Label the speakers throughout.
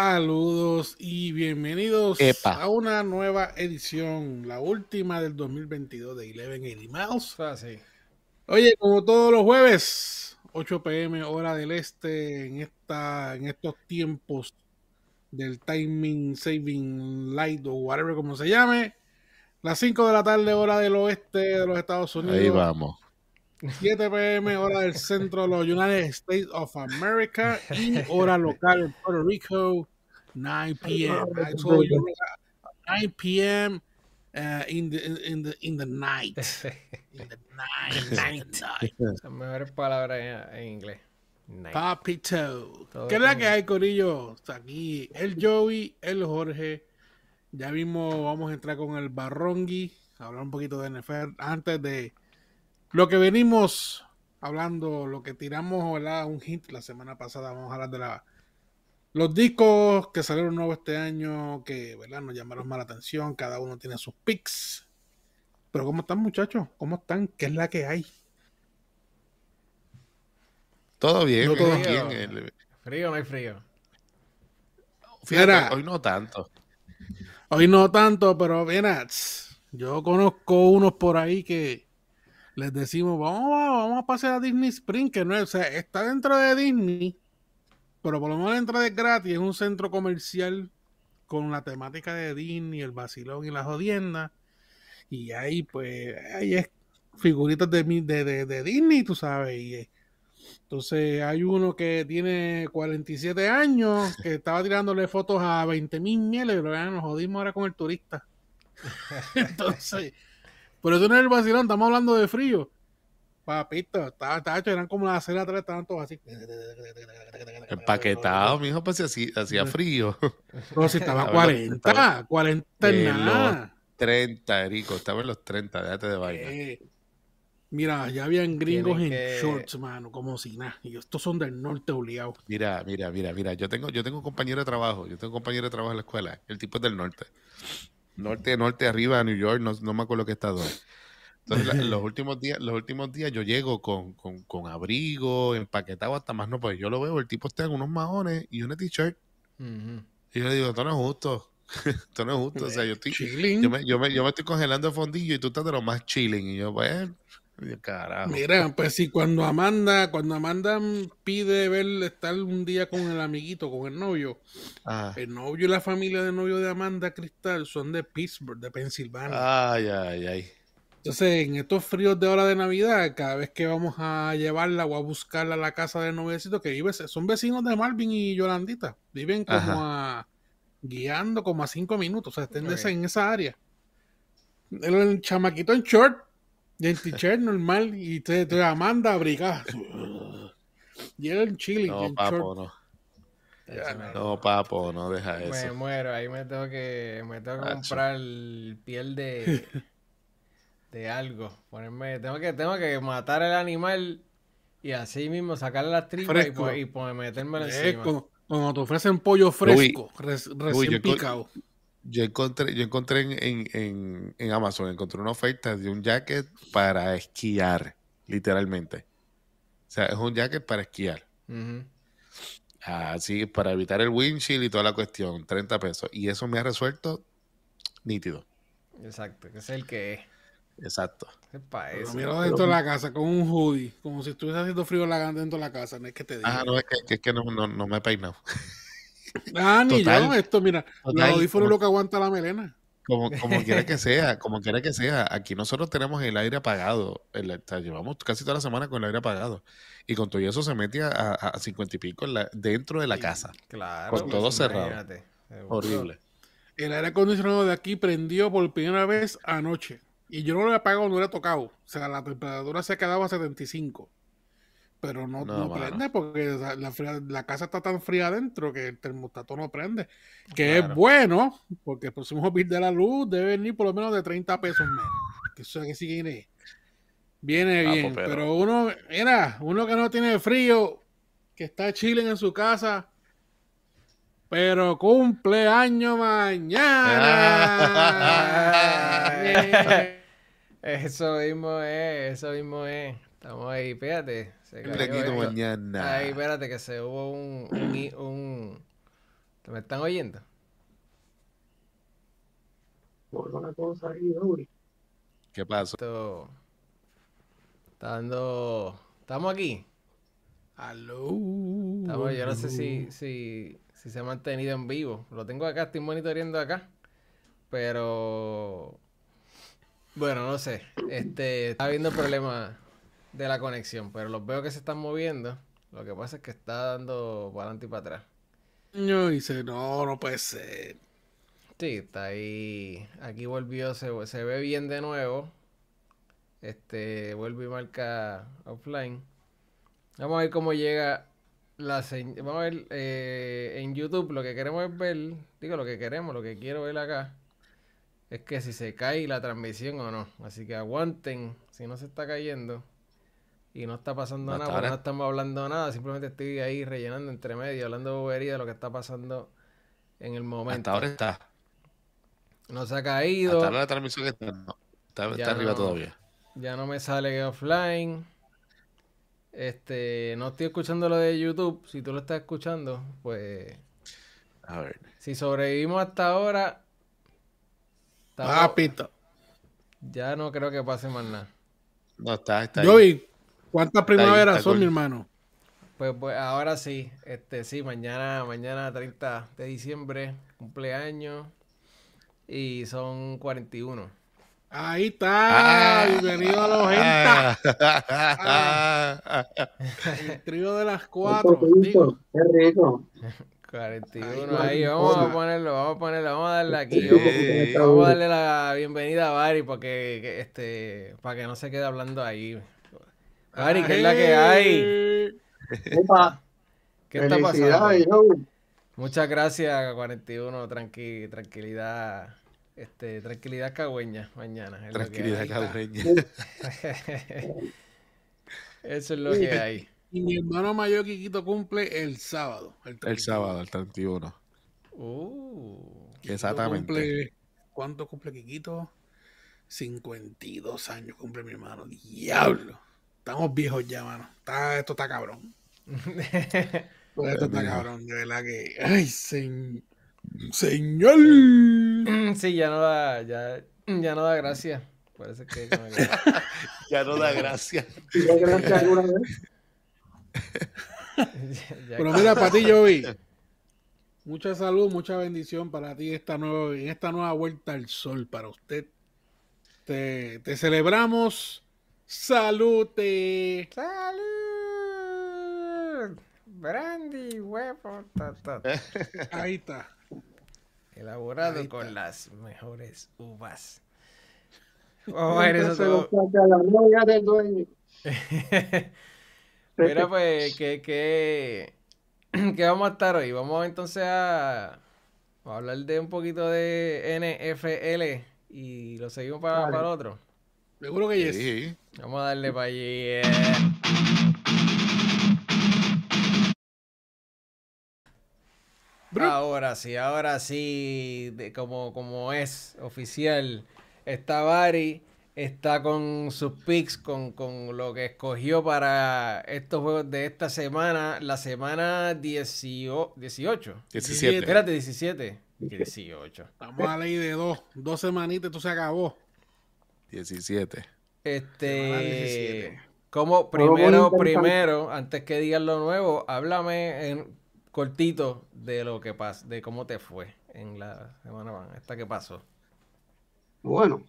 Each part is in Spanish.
Speaker 1: Saludos y bienvenidos a una nueva edición, la última del 2022 de 1180 Miles.
Speaker 2: Ah, sí.
Speaker 1: Oye, como todos los jueves, 8 pm hora del este, en, esta, en estos tiempos del timing saving light o whatever como se llame, las 5 de la tarde hora del oeste de los Estados Unidos.
Speaker 3: Ahí vamos.
Speaker 1: 7 pm hora del centro de los United States of America y hora local en Puerto Rico 9 p.m. 9 p.m. Uh, in, the, in, the, in the night. In the night.
Speaker 2: Las mejores palabras en, inglés.
Speaker 1: Papito. ¿Qué es la que hay, Corillo? Aquí el Joey, el Jorge. Ya mismo vamos a entrar con el Barrongi, hablar un poquito de NFL antes de lo que venimos hablando, lo que tiramos, ¿verdad? Un hint la semana pasada, vamos a hablar de la, los discos que salieron nuevos este año, que, ¿verdad? Nos llamaron más la atención, cada uno tiene sus picks. Pero ¿cómo están muchachos? ¿Cómo están? ¿Qué es la que hay?
Speaker 3: Todo bien,
Speaker 2: todo bien. Frío no hay frío.
Speaker 3: Fíjate, hoy no tanto.
Speaker 1: Hoy no tanto, pero mira, yo conozco unos por ahí que les decimos, vamos, vamos a pasar a Disney Spring, que no es, o sea, está dentro de Disney, pero por lo menos entra de gratis, es un centro comercial con la temática de Disney, el vacilón y la jodienda. Y ahí, pues, ahí es figuritas de, de, de, Disney, tú sabes. Y, entonces hay uno que tiene 47 años, que estaba tirándole fotos a 20 mil mieles, pero ya nos jodimos ahora con el turista. entonces, por eso no es el vacilón, estamos hablando de frío. Papito, estaba, hecho, eran como las 6 de la tarde, estaban todos así.
Speaker 3: Empaquetado, mijo, pues hacía, hacía frío.
Speaker 1: Pero si estaba 40, 40 en nada.
Speaker 3: 30, Erico, estaba en los 30, déjate de vaina.
Speaker 1: Eh, mira, ya habían gringos en shorts, mano, como si nada. Y estos son del norte obligados.
Speaker 3: Mira, mira, mira, mira. Yo tengo, yo tengo un compañero de trabajo, yo tengo un compañero de trabajo en la escuela. El tipo es del norte norte, norte, arriba, a New York, no, no me acuerdo qué estado es. Entonces, los últimos días, los últimos días yo llego con, con, con, abrigo, empaquetado hasta más no, pues yo lo veo, el tipo está en unos maones y una t-shirt. Y yo le digo, esto no es justo. esto no es justo. O sea, yo estoy, yo me, yo me, yo me estoy congelando el fondillo y tú estás de lo más chilling. Y yo, pues, carajo.
Speaker 1: Mira, pues si cuando Amanda, cuando Amanda pide ver estar un día con el amiguito, con el novio, ah. el novio y la familia del novio de Amanda Cristal son de Pittsburgh, de Pensilvania.
Speaker 3: Ay, ay, ay.
Speaker 1: Entonces, en estos fríos de hora de Navidad, cada vez que vamos a llevarla o a buscarla a la casa del noviecito que vive, son vecinos de Marvin y Yolandita. Viven como a guiando como a cinco minutos, o sea, estén en esa área. El, chamaquito en short, el t-shirt normal, y te, te Amanda abrigada. Y él en chile.
Speaker 3: No, papo, no. No, papo, no deja eso.
Speaker 2: Me muero, ahí me tengo que, me tengo que comprar piel de de algo. Ponerme, tengo que, tengo que matar el animal y así mismo sacarle las tripas y, y pues, metérmelo encima.
Speaker 1: Cuando, te ofrecen pollo fresco, recién picado.
Speaker 3: Yo encontré, yo encontré en, en, en, Amazon, encontré una oferta de un jacket para esquiar, literalmente. O sea, es un jacket para esquiar. Así, para evitar el windshield y toda la cuestión, 30 pesos. Y eso me ha resuelto nítido.
Speaker 2: Exacto, que es el que es.
Speaker 3: Exacto.
Speaker 2: Es para eso.
Speaker 1: Mira dentro de la casa con un hoodie, como si estuviese haciendo frío dentro de la casa, no es que te diga.
Speaker 3: Ah, no, es que, es que no, no, no, me he peinado.
Speaker 1: Ah, ni yo, esto, mira, el audífono es lo que aguanta la melena.
Speaker 3: Como, como quiera que sea, como quiera que sea, aquí nosotros tenemos el aire apagado. El, llevamos casi toda la semana con el aire apagado. Y con todo eso se mete a cincuenta y pico dentro de la casa.
Speaker 2: Claro.
Speaker 3: Con todo cerrado. Horrible.
Speaker 1: El aire acondicionado de aquí prendió por primera vez anoche. Y yo no lo he apagado, no lo he tocado. O sea, la temperatura se ha quedado a 75. Pero no, no, prende porque la, casa está tan fría adentro que el termostato no prende. Que es bueno, porque el próximo bill de la luz debe venir por lo menos de 30 pesos menos. Que eso que sí viene, viene ah, bien. Pues, pero... uno, mira, uno que no tiene frío, que está chilling en su casa, pero cumpleaños mañana.
Speaker 2: Eso mismo es, eso mismo es. Estamos ahí, espérate. Se
Speaker 3: cayó, mañana.
Speaker 2: Ahí, espérate, que se hubo un, un, ¿Me están oyendo?
Speaker 3: cosa ¿Qué pasó?
Speaker 2: está dando. ¿Estamos aquí?
Speaker 1: Aló.
Speaker 2: yo no sé si, si, si se ha mantenido en vivo. Lo tengo acá, estoy monitoreando acá. Pero. Bueno, no sé. Este. Está habiendo problemas de la conexión, pero los veo que se están moviendo. Lo que pasa es que está dando para adelante y para atrás.
Speaker 1: No, dice, no, no puede ser.
Speaker 2: Sí, está ahí. Aquí volvió, se, se ve bien de nuevo. Este, vuelve y marca offline. Vamos a ver cómo llega la señal. Vamos a ver eh, en YouTube lo que queremos es ver. Digo, lo que queremos, lo que quiero ver acá. Es que si se cae la transmisión o no. Así que aguanten si no se está cayendo. Y no está pasando nada, no estamos hablando nada. Simplemente estoy ahí rellenando entre medio, hablando de bobería de lo que está pasando en el momento.
Speaker 3: Hasta ahora está.
Speaker 2: No se ha caído.
Speaker 3: Hasta ahora la transmisión está, está, arriba todavía.
Speaker 2: Ya no me sale offline. Este, no estoy escuchando lo de YouTube. Si tú lo estás escuchando, pues.
Speaker 3: A ver.
Speaker 2: Si sobrevivimos hasta ahora.
Speaker 1: Papito.
Speaker 2: Ya no creo que pase más nada.
Speaker 3: No, está, está.
Speaker 1: Ahí. ¿Cuántas primaveras son, mi hermano?
Speaker 2: Pues, pues ahora sí. Este, sí, mañana, mañana 30 de diciembre, cumpleaños. Y son 41.
Speaker 1: Ahí está, ah. bienvenido a los gente. Ah. el trío de las cuatro. Digo.
Speaker 4: Qué rico.
Speaker 2: 41, ahí, vamos a ponerlo, vamos a ponerlo, vamos a darle aquí, vamos, a darle la bienvenida a Bari porque este, para que no se quede hablando ahí. Bari, ¿qué es la que hay? ¿Qué está pasando? Muchas gracias, 41, tranqui, tranquilidad. Este, tranquilidad cagüeña mañana.
Speaker 3: Tranquilidad cagüeña.
Speaker 2: Eso es lo que hay.
Speaker 1: Y mi hermano mayor Kikito cumple el sábado.
Speaker 3: El, sábado, el 31.
Speaker 2: Uh,
Speaker 3: Exactamente.
Speaker 1: ¿Cuánto cumple Kikito? 52 años cumple mi hermano. Diablo. Estamos viejos ya, mano. esto está cabrón. esto está cabrón. De verdad que. Ay, señor.
Speaker 2: Sí, ya no da, ya, ya no da gracia. Parece que
Speaker 3: ya no da gracia.
Speaker 1: Pero mira, para ti, Joey. Mucha salud, mucha bendición para ti esta nueva, en esta nueva vuelta al sol para usted. Te, te celebramos. Salute.
Speaker 2: Salud. Brandy, huevo.
Speaker 1: Ahí está.
Speaker 2: Elaborado con las mejores uvas.
Speaker 4: Vamos a ver eso
Speaker 2: Mira, pues, que, que, que, vamos a estar hoy. Vamos entonces a, hablar de un poquito de NFL y lo seguimos para, para el otro.
Speaker 1: Seguro que sí.
Speaker 2: Vamos a darle para allí. Ahora sí, ahora sí, de, como, como es oficial, está Bari, está con sus picks, con, lo que escogió para estos juegos de esta semana, la semana 18. 18.
Speaker 3: 17.
Speaker 2: Espérate, 17. 18.
Speaker 1: Estamos a ley de dos, dos semanitas, esto se acabó.
Speaker 3: 17.
Speaker 2: Este, como primero, primero, antes que digas lo nuevo, háblame en cortito de lo que pasó, de cómo te fue en la semana esta que pasó.
Speaker 4: Bueno,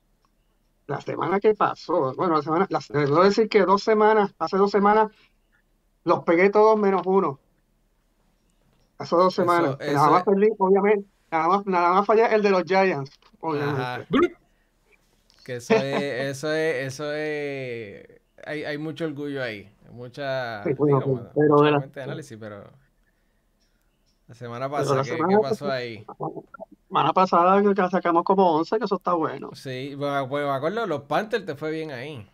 Speaker 4: la semana que pasó, bueno, la semana, la, debo decir que dos semanas, hace dos semanas, los pegué todos menos uno. Hace dos semanas. nada más perdí, obviamente. Nada más, nada más fallé el de los Giants, obviamente.
Speaker 2: Que eso es, eso es, eso es, hay, hay mucho orgullo ahí, mucha, sí, pero análisis, pero la semana pasada, ¿qué, pasó ahí? La
Speaker 4: semana pasada que sacamos como 11, que eso está bueno.
Speaker 2: Sí, pues, pues me acuerdo, los Panthers te fue bien ahí.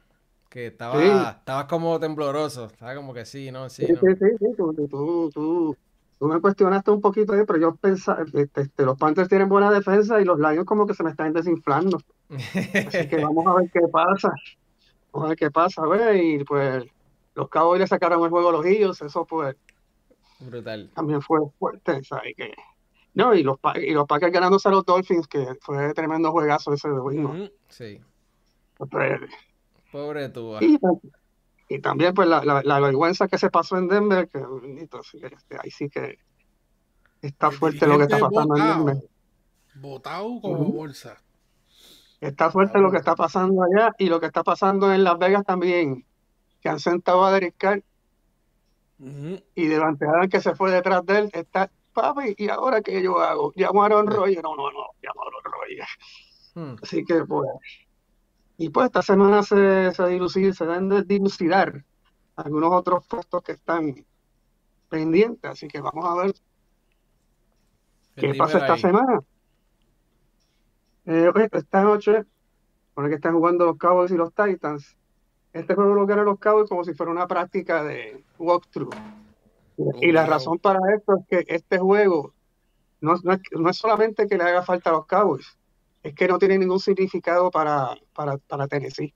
Speaker 2: Que estaba, estabas como tembloroso, estaba como que sí, ¿no? Sí,
Speaker 4: sí, sí, sí, Tú, tú, tú, tú, me cuestionaste un poquito ahí, pero yo pensaba, este, este, los Panthers tienen buena defensa y los Lions como que se me están desinflando. Así que vamos a ver qué pasa. Vamos a ver qué pasa, güey. Y pues los Cowboys le sacaron el juego a los Eagles, eso pues
Speaker 2: Brutal.
Speaker 4: También fue fuerte, ¿sabes? Que, No, y los, y los Packers ganándose a los Dolphins, que fue tremendo juegazo ese de domingo.
Speaker 2: Sí.
Speaker 4: Pues,
Speaker 2: Pobre tú.
Speaker 4: Y, también, pues, la, la, vergüenza que se pasó en Denver, que, este, ahí sí que está fuerte lo que está pasando en Denver.
Speaker 1: Botado como bolsa.
Speaker 4: Está fuerte lo que está pasando allá y lo que está pasando en Las Vegas también, que han sentado a Derek Carr y delante de que se fue detrás de él está, papi, ¿y ahora qué yo hago? Llamo a Aaron Rodgers. No, no, no, llamo a Aaron Rodgers. Hmm. Así que, pues, y pues esta semana se, se, se dan de dilucidar algunos otros puestos que están pendientes, así que vamos a ver qué pasa esta semana. Eh, esta noche, por que están jugando los Cowboys y los Titans, este juego lo ganan los Cowboys como si fuera una práctica de walkthrough. y la razón para esto es que este juego no, no, es, no, es, solamente que le haga falta a los Cowboys, es que no tiene ningún significado para, para, para Tennessee.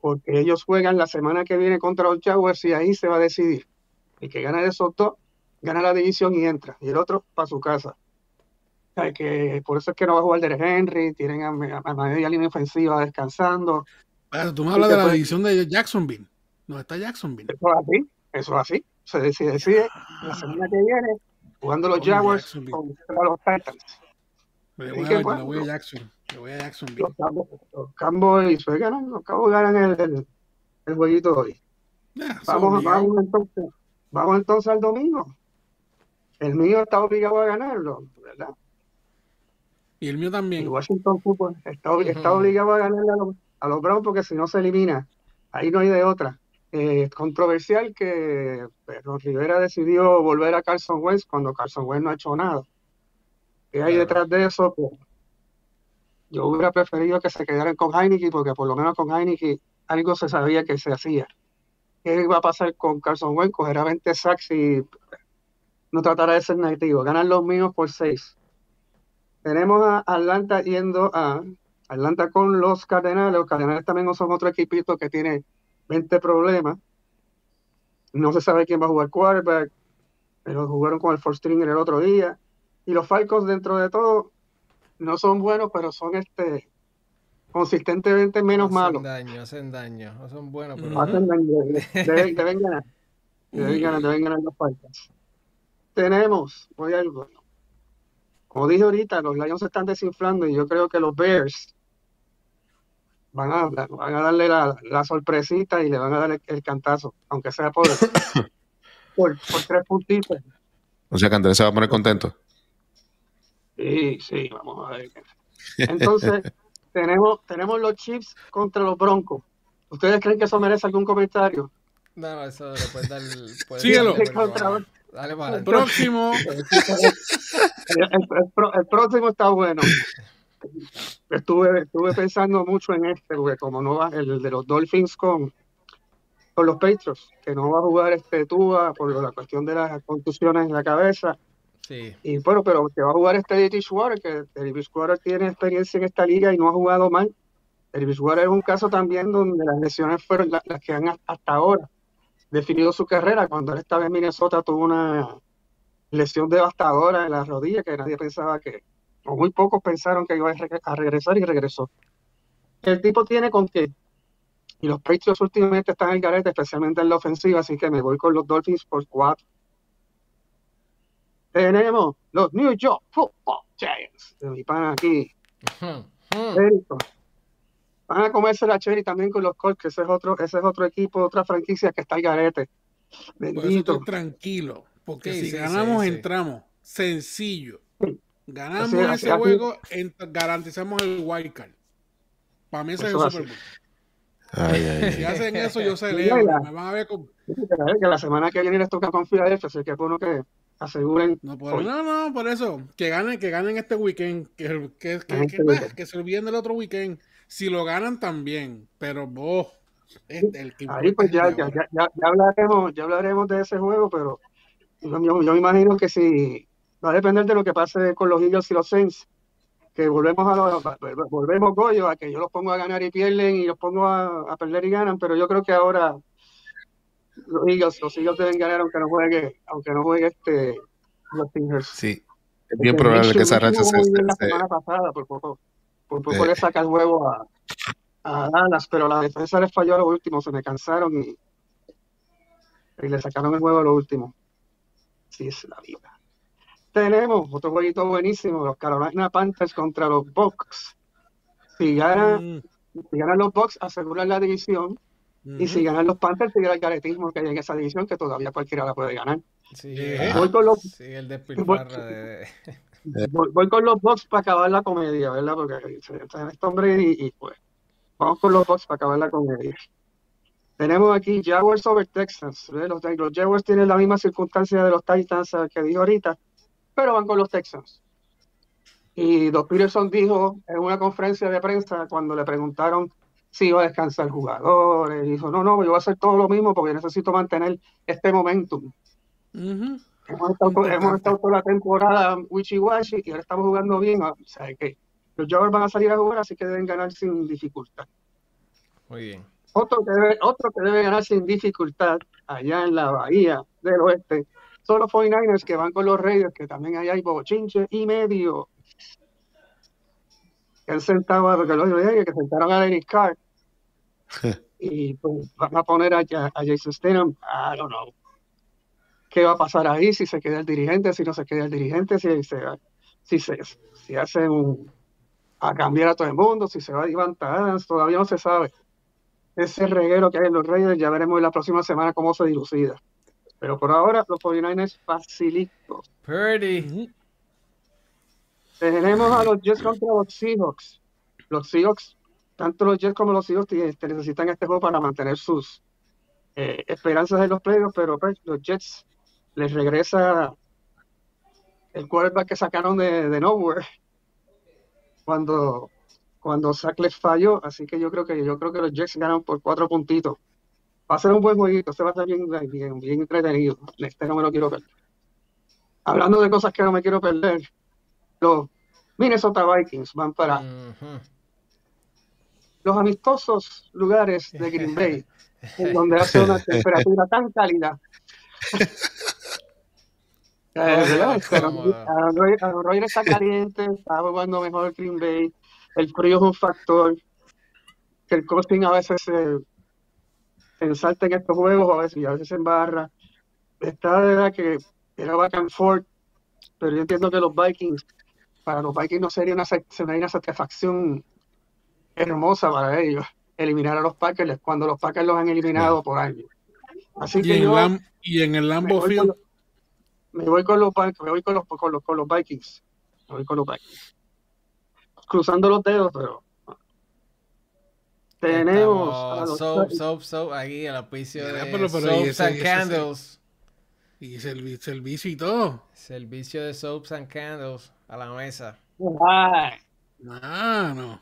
Speaker 4: Porque ellos juegan la semana que viene contra los Jaguars y ahí se va a decidir. El que gana de esos dos, gana la división y entra. Y el otro para su casa. que por eso es que no va a jugar Derek Henry, tienen a, a, media línea ofensiva descansando.
Speaker 1: tú me hablas de la división de Jacksonville. No está Jacksonville.
Speaker 4: Eso es así, eso es así. Se decide, la semana que viene jugando los Jaguars contra los Titans.
Speaker 1: Me voy, a, me voy a Jackson. Voy a.
Speaker 4: Los Cowboys los ganan, los Cowboys ganan el, el, el jueguito hoy. vamos, vamos, entonces, vamos entonces al domingo. El mío está obligado a ganarlo, ¿verdad?
Speaker 1: Y el mío también.
Speaker 4: Washington Football está, está obligado a ganarle a los, a los Browns porque si no se elimina. Ahí no hay de otra. Eh, controversial que Pedro Rivera decidió volver a Carson Wentz cuando Carson Wentz no ha hecho nada. ¿Qué hay detrás de eso? Pues, yo hubiera preferido que se quedaran con Heineken porque por lo menos con Heineken algo se sabía que se hacía. ¿Qué iba a pasar con Carson Wentz? Cogerá 20 sacks y no tratará de ser negativo. Ganan los míos por 6. Tenemos a Atlanta yendo a Atlanta con los Cardenales. Los Cardenales también son otro equipito que tiene 20 problemas. No se sabe quién va a jugar quarterback. Pero jugaron con el four stringer el otro día. Y los Falcons, dentro de todo, no son buenos, pero son este consistentemente menos malos.
Speaker 2: Hacen daño, hacen daño. No son buenos, pero.
Speaker 4: Hacen daño. Deben, deben ganar. Deben ganar, deben ganar los Falcons. Tenemos, voy a bueno, como dije ahorita, los Lions se están desinflando y yo creo que los Bears van a, van a darle la, la, sorpresita y le van a dar el, cantazo, aunque sea por, por, por, tres puntitos.
Speaker 3: O sea que Andrés se va a poner contento.
Speaker 4: Sí, sí, vamos a ver. Entonces, tenemos, tenemos los Chiefs contra los Broncos. ¿Ustedes creen que eso merece algún comentario?
Speaker 2: No, no, eso le puede dar.
Speaker 1: Síguelo.
Speaker 2: Dale para
Speaker 1: el próximo.
Speaker 4: El, próximo está bueno. Estuve, estuve pensando mucho en este, porque como no va, el de los Dolphins con, con los Patriots, que no va a jugar este Tua por la cuestión de las contusiones en la cabeza. Y bueno, pero que va a jugar este David Water, que David Water tiene experiencia en esta liga y no ha jugado mal. David Water es un caso también donde las lesiones fueron las, que han hasta ahora definido su carrera. Cuando él estaba en Minnesota tuvo una lesión devastadora en la rodilla que nadie pensaba que, o muy pocos pensaron que iba a regresar y regresó. El tipo tiene con qué. Y los Patriots últimamente están en el garete, especialmente en la ofensiva, así que me voy con los Dolphins por cuatro. Tenemos los New York Football Giants. De mi pana aquí. Van a comerse la cherry también con los Colts, que ese es otro, ese es otro equipo, otra franquicia que está al garete.
Speaker 1: Bendito. tranquilo, porque si ganamos, entramos. Sencillo. Ganamos ese juego, garantizamos el wild card. Para mí ese es el Super Bowl. si hacen eso, yo celebro. me van a ver como...
Speaker 4: Que la semana que viene les toca con Filadelfia, así que es bueno que aseguren.
Speaker 1: No, no, no, por eso. Que ganen, que ganen este weekend. Que, que, que, que, que se olviden del otro weekend. Si lo ganan también. Pero vos.
Speaker 4: Este, el que Ahí pues ya, ya, ya, ya, hablaremos, ya hablaremos de ese juego, pero yo, yo, me imagino que si va a depender de lo que pase con los Eagles y los Saints, que volvemos a los, volvemos Goyo, a que yo los pongo a ganar y pierden y los pongo a, a perder y ganan, pero yo creo que ahora los Eagles, los Eagles deben ganar aunque no juegue, aunque no juegue este los Stingers.
Speaker 3: Sí. Es bien probable que esa racha se,
Speaker 4: la semana pasada, por poco, por poco le saca el huevo a, a Dallas, pero la defensa les falló a lo último, se me cansaron y, y le sacaron el huevo a lo último. Así es la vida. Tenemos otro jueguito buenísimo, los Carolina Panthers contra los Bucks. Si ganan, mm. si ganan los Bucks, aseguran la división. Y si ganan los Panthers, sigue el caretismo que hay en esa división, que todavía cualquiera la puede ganar.
Speaker 2: Sí, voy con los, sí, el voy, de...
Speaker 4: voy, con los Bucks para acabar la comedia, ¿verdad? Porque este hombre y, y pues vamos con los Bucks para acabar la comedia. Tenemos aquí Jaguars over Texans. Los, los, Jaguars tienen la misma circunstancia de los Titans eh, que dijo ahorita, pero van con los Texans. Y Doc Peterson dijo en una conferencia de prensa cuando le preguntaron si iba a descansar jugadores, dijo, no, no, yo voy a hacer todo lo mismo porque necesito mantener este momentum. hemos, estado, toda la temporada wichi-wachi y ahora estamos jugando bien. O sea, que los Jaguars van a salir a jugar, así que deben ganar sin dificultad.
Speaker 2: Muy bien.
Speaker 4: Otro que, debe, otro que debe ganar sin dificultad allá en la bahía del oeste son los 49ers que van con los Raiders, que también allá hay bochinche y medio. Que sentado, porque los que sentaron a Eric Carr y pues van a poner a, a Jason Statham, I don't know. ¿Qué va a pasar ahí? Si se queda el dirigente, si no se queda el dirigente, si se, si se si hacen un, a cambiar a todo el mundo, si se va a levantar, todavía no se sabe ese reguero que hay en los Raiders, ya veremos la próxima semana cómo se dilucida. Pero por ahora, los 49ers facilitos.
Speaker 2: Purdy.
Speaker 4: Tenemos a los Jets contra los Seahawks. Los Seahawks, tanto los Jets como los Seahawks necesitan este juego para mantener sus eh, esperanzas en los playoffs, pero pues, los Jets les regresa el quarterback que sacaron de, Nowhere cuando cuando Zach les falló, así que yo creo que yo creo que los Jets ganan por cuatro puntitos. Va a ser un buen jueguito, se va a estar bien, bien, bien entretenido. Este no me lo quiero perder. Hablando de cosas que no me quiero perder, los Minnesota Vikings van para los amistosos lugares de Green Bay, en donde hace una temperatura tan cálida. Eh, Roger está caliente, está jugando mejor Green Bay el frío es un factor, que el costing a veces se, ensalta en estos juegos, a veces, y a veces se embarra. Está de verdad que era back and forth, pero yo entiendo que los Vikings, para los Vikings no sería una, sería una satisfacción hermosa para ellos eliminar a los Packers cuando los Packers los han eliminado por años. Así que yo,
Speaker 1: y en el Lambo
Speaker 4: me voy con los, me voy con los, con los, con los Vikings. Me voy con los Vikings cruzando los dedos, pero tenemos
Speaker 2: a los soap, soap, soap, aquí el auspicio de pero, Soaps and Candles.
Speaker 1: Y servicio y todo.
Speaker 2: Servicio de Soaps and Candles a la mesa.
Speaker 4: Ay.
Speaker 1: Mano.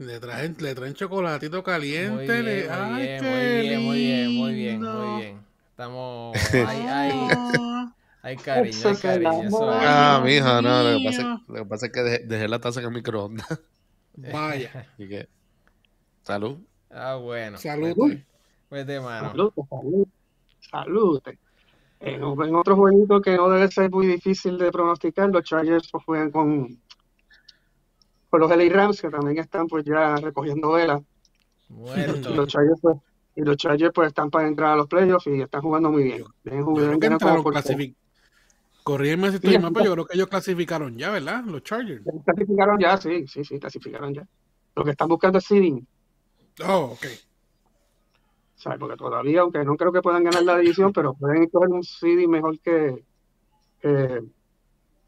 Speaker 1: Le traen, le traen chocolatito caliente. Muy bien,
Speaker 2: le... muy, bien, muy, bien, muy bien, muy bien, muy bien, Estamos ahí, ahí. Hay cariño, hay cariño.
Speaker 3: ah, mija, no, lo que, pasa, lo que pasa es que dejé, la taza en el microondas.
Speaker 1: Vaya.
Speaker 3: Así que, salud.
Speaker 2: Ah, bueno.
Speaker 1: Salud.
Speaker 2: Pues de mano.
Speaker 4: Salud, salud. Salud. En, otro jueguito que no debe ser muy difícil de pronosticar, los Chargers pues, juegan con, con los LA Rams, que también están pues ya recogiendo velas. Los Chargers pues, y los Chargers pues están para entrar a los playoffs y están jugando muy bien. Bien,
Speaker 1: bien, Corríeme si estoy mal, pero yo creo que ellos clasificaron ya, ¿verdad? Los Chargers.
Speaker 4: Clasificaron ya, sí, sí, sí, clasificaron ya. Lo que están buscando es seeding.
Speaker 1: Oh, ok.
Speaker 4: Sea, porque todavía, aunque no creo que puedan ganar la división, pero pueden coger un seeding mejor que, que,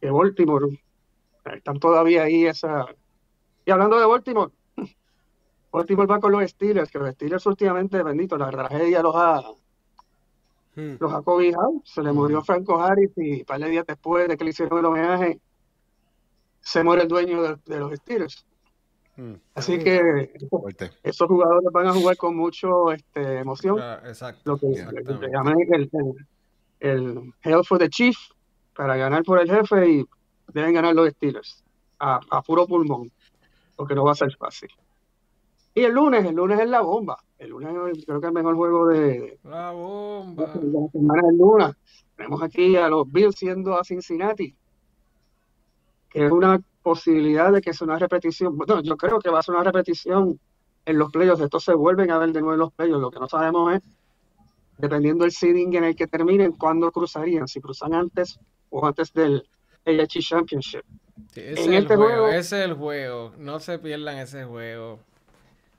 Speaker 4: que Baltimore. Están todavía ahí esa... Y hablando de Baltimore, Baltimore va con los Steelers, que los Steelers últimamente, bendito, la tragedia los ha, Hmm. Los ha cobijado. Se le murió hmm. Franco Harris y un par de días después de que le hicieron el homenaje, se muere el dueño de, los Steelers. Hmm. Así que esos jugadores van a jugar con mucho este, emoción.
Speaker 2: Ah, exacto.
Speaker 4: Lo que, llaman el, el, Hell for the Chief para ganar por el jefe y deben ganar los Steelers a, a puro pulmón, porque no va a ser fácil. Y el lunes, el lunes es la bomba. El lunes creo que es el mejor juego de
Speaker 2: la bomba.
Speaker 4: la semana del lunes. Tenemos aquí a los Bills siendo a Cincinnati, que es una posibilidad de que sea una repetición. Bueno, yo creo que va a ser una repetición en los playoffs. Estos se vuelven a ver de nuevo en los playoffs. Lo que no sabemos es, dependiendo del seeding en el que terminen, cuándo cruzarían. Si cruzan antes o antes del AHC Championship.
Speaker 2: En este juego, ese es el juego. No se pierdan ese juego.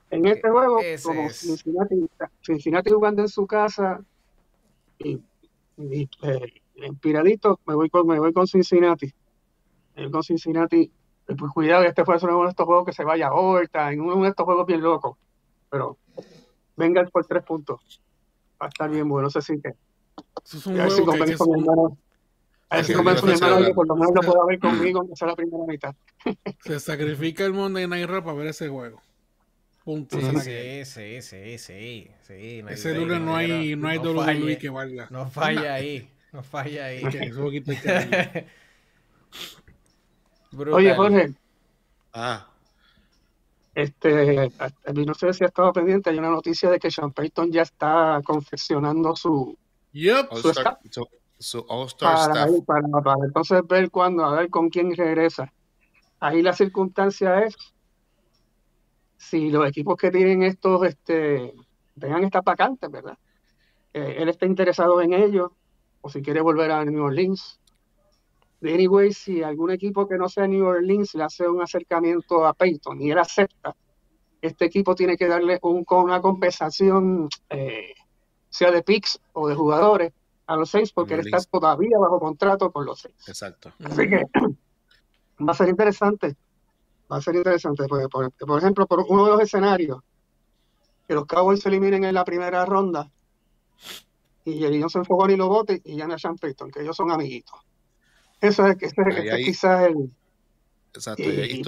Speaker 4: En este juego, como Cincinnati, Cincinnati, jugando en su casa y, y eh, empiradito, me voy con, me voy con Cincinnati. Me voy con Cincinnati pues cuidado, este puede ser uno de estos juegos que se vaya a en uno de estos juegos bien locos. Pero venga por tres puntos. Va a estar bien bueno, se siente. Eso es un a ver si hermano. A ver si convenzo a mi hermano que por lo menos lo pueda ver conmigo, aunque sea la primera mitad.
Speaker 1: se sacrifica el Monday Night Raw para ver ese juego.
Speaker 2: Punto. Sí, sí, sí, sí, sí.
Speaker 1: ese lunes no hay, no hay WWE que valga.
Speaker 2: No falla ahí. No falla ahí.
Speaker 4: Oye, Jorge. Ah. Este, no sé si ha estado pendiente, hay una noticia de que Sean Payton ya está confeccionando su,
Speaker 1: yep.
Speaker 3: su, para,
Speaker 4: Para, entonces ver cuándo, a ver con quién regresa. Ahí la circunstancia es si los equipos que tienen estos, este, tengan estas vacantes, ¿verdad? Eh, él está interesado en ello, o si quiere volver a New Orleans, anyway, si algún equipo que no sea New Orleans le hace un acercamiento a Peyton y él acepta, este equipo tiene que darle un, una compensación, eh, sea de picks o de jugadores, a los seis, porque él está todavía bajo contrato con los seis.
Speaker 3: Exacto.
Speaker 4: Así que va a ser interesante. Va a ser interesante. Porque, por, ejemplo, por uno de los escenarios, que los Cowboys se eliminen en la primera ronda y el no se enfocó ni lo bote y ya no Sean Payton, que ellos son amiguitos. Eso es, ese, es quizás el...
Speaker 3: Exacto, y,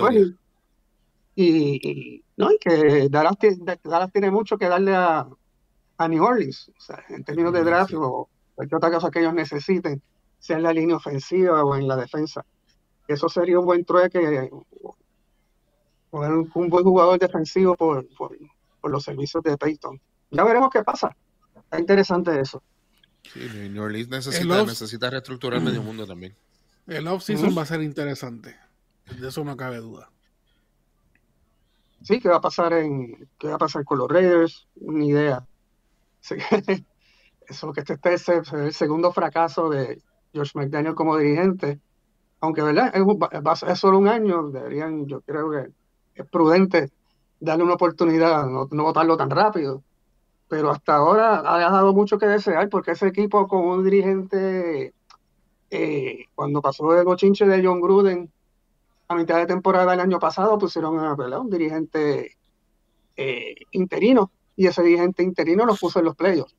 Speaker 4: y, no, y que Dallas, tiene mucho que darle a, a New Orleans, o sea, en términos de draft o cualquier otra cosa que ellos necesiten, sea en la línea ofensiva o en la defensa. Eso sería un buen trueque, poner un, buen jugador defensivo por, por, los servicios de Peyton. Ya veremos qué pasa. Está interesante eso.
Speaker 3: Sí, New Orleans necesita, necesita reestructurar medio mundo también.
Speaker 1: El off-season va a ser interesante. De eso no cabe duda.
Speaker 4: Sí, ¿qué va a pasar en qué va a pasar con los Raiders? Una idea. Eso que este, es el segundo fracaso de George McDaniel como dirigente. Aunque verdad es, solo un año, deberían, yo creo que es prudente darle una oportunidad, no, votarlo tan rápido. Pero hasta ahora ha dejado mucho que desear porque ese equipo con un dirigente eh, cuando pasó el bochinche de John Gruden a mitad de temporada del año pasado, pusieron a un dirigente eh, interino y ese dirigente interino lo puso en los playoffs.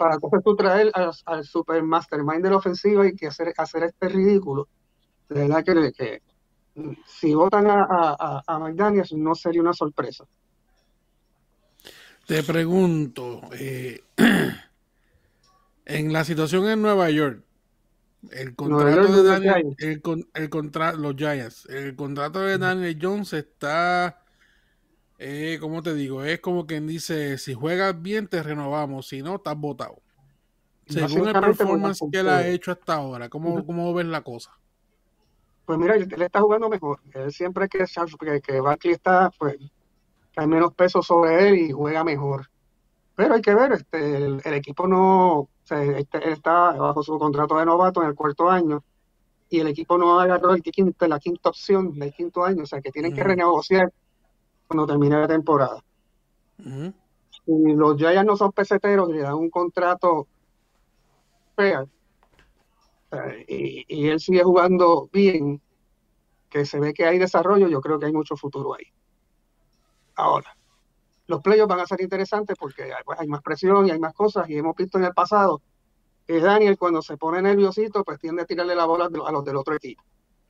Speaker 4: Para entonces tú traer al, super mastermind de la ofensiva y que hacer, hacer este ridículo. De verdad que, si votan a, a, a McDaniels no sería una sorpresa.
Speaker 1: Te pregunto, eh, en la situación en Nueva York, el contrato de Daniel, el, el contrato, los Giants, el contrato de Daniel Jones está, eh, como te digo, es como quien dice, si juegas bien te renovamos, si no, estás votado. Según el performance que él ha hecho hasta ahora, ¿cómo, cómo ves la cosa?
Speaker 4: Pues mira, él está jugando mejor. Él siempre que, que, que Barkley está, pues, hay menos peso sobre él y juega mejor. Pero hay que ver, este, el equipo no, él está bajo su contrato de novato en el cuarto año y el equipo no agarró el quinto, la quinta opción del quinto año, o sea que tienen que renegociar cuando termine la temporada. Si los Giants no son peseteros y le dan un contrato fair y, y él sigue jugando bien, que se ve que hay desarrollo, yo creo que hay mucho futuro ahí. Ahora, los playoffs van a ser interesantes porque pues, hay más presión y hay más cosas y hemos visto en el pasado que Daniel cuando se pone nerviosito pues tiende a tirarle la bola a los del otro equipo.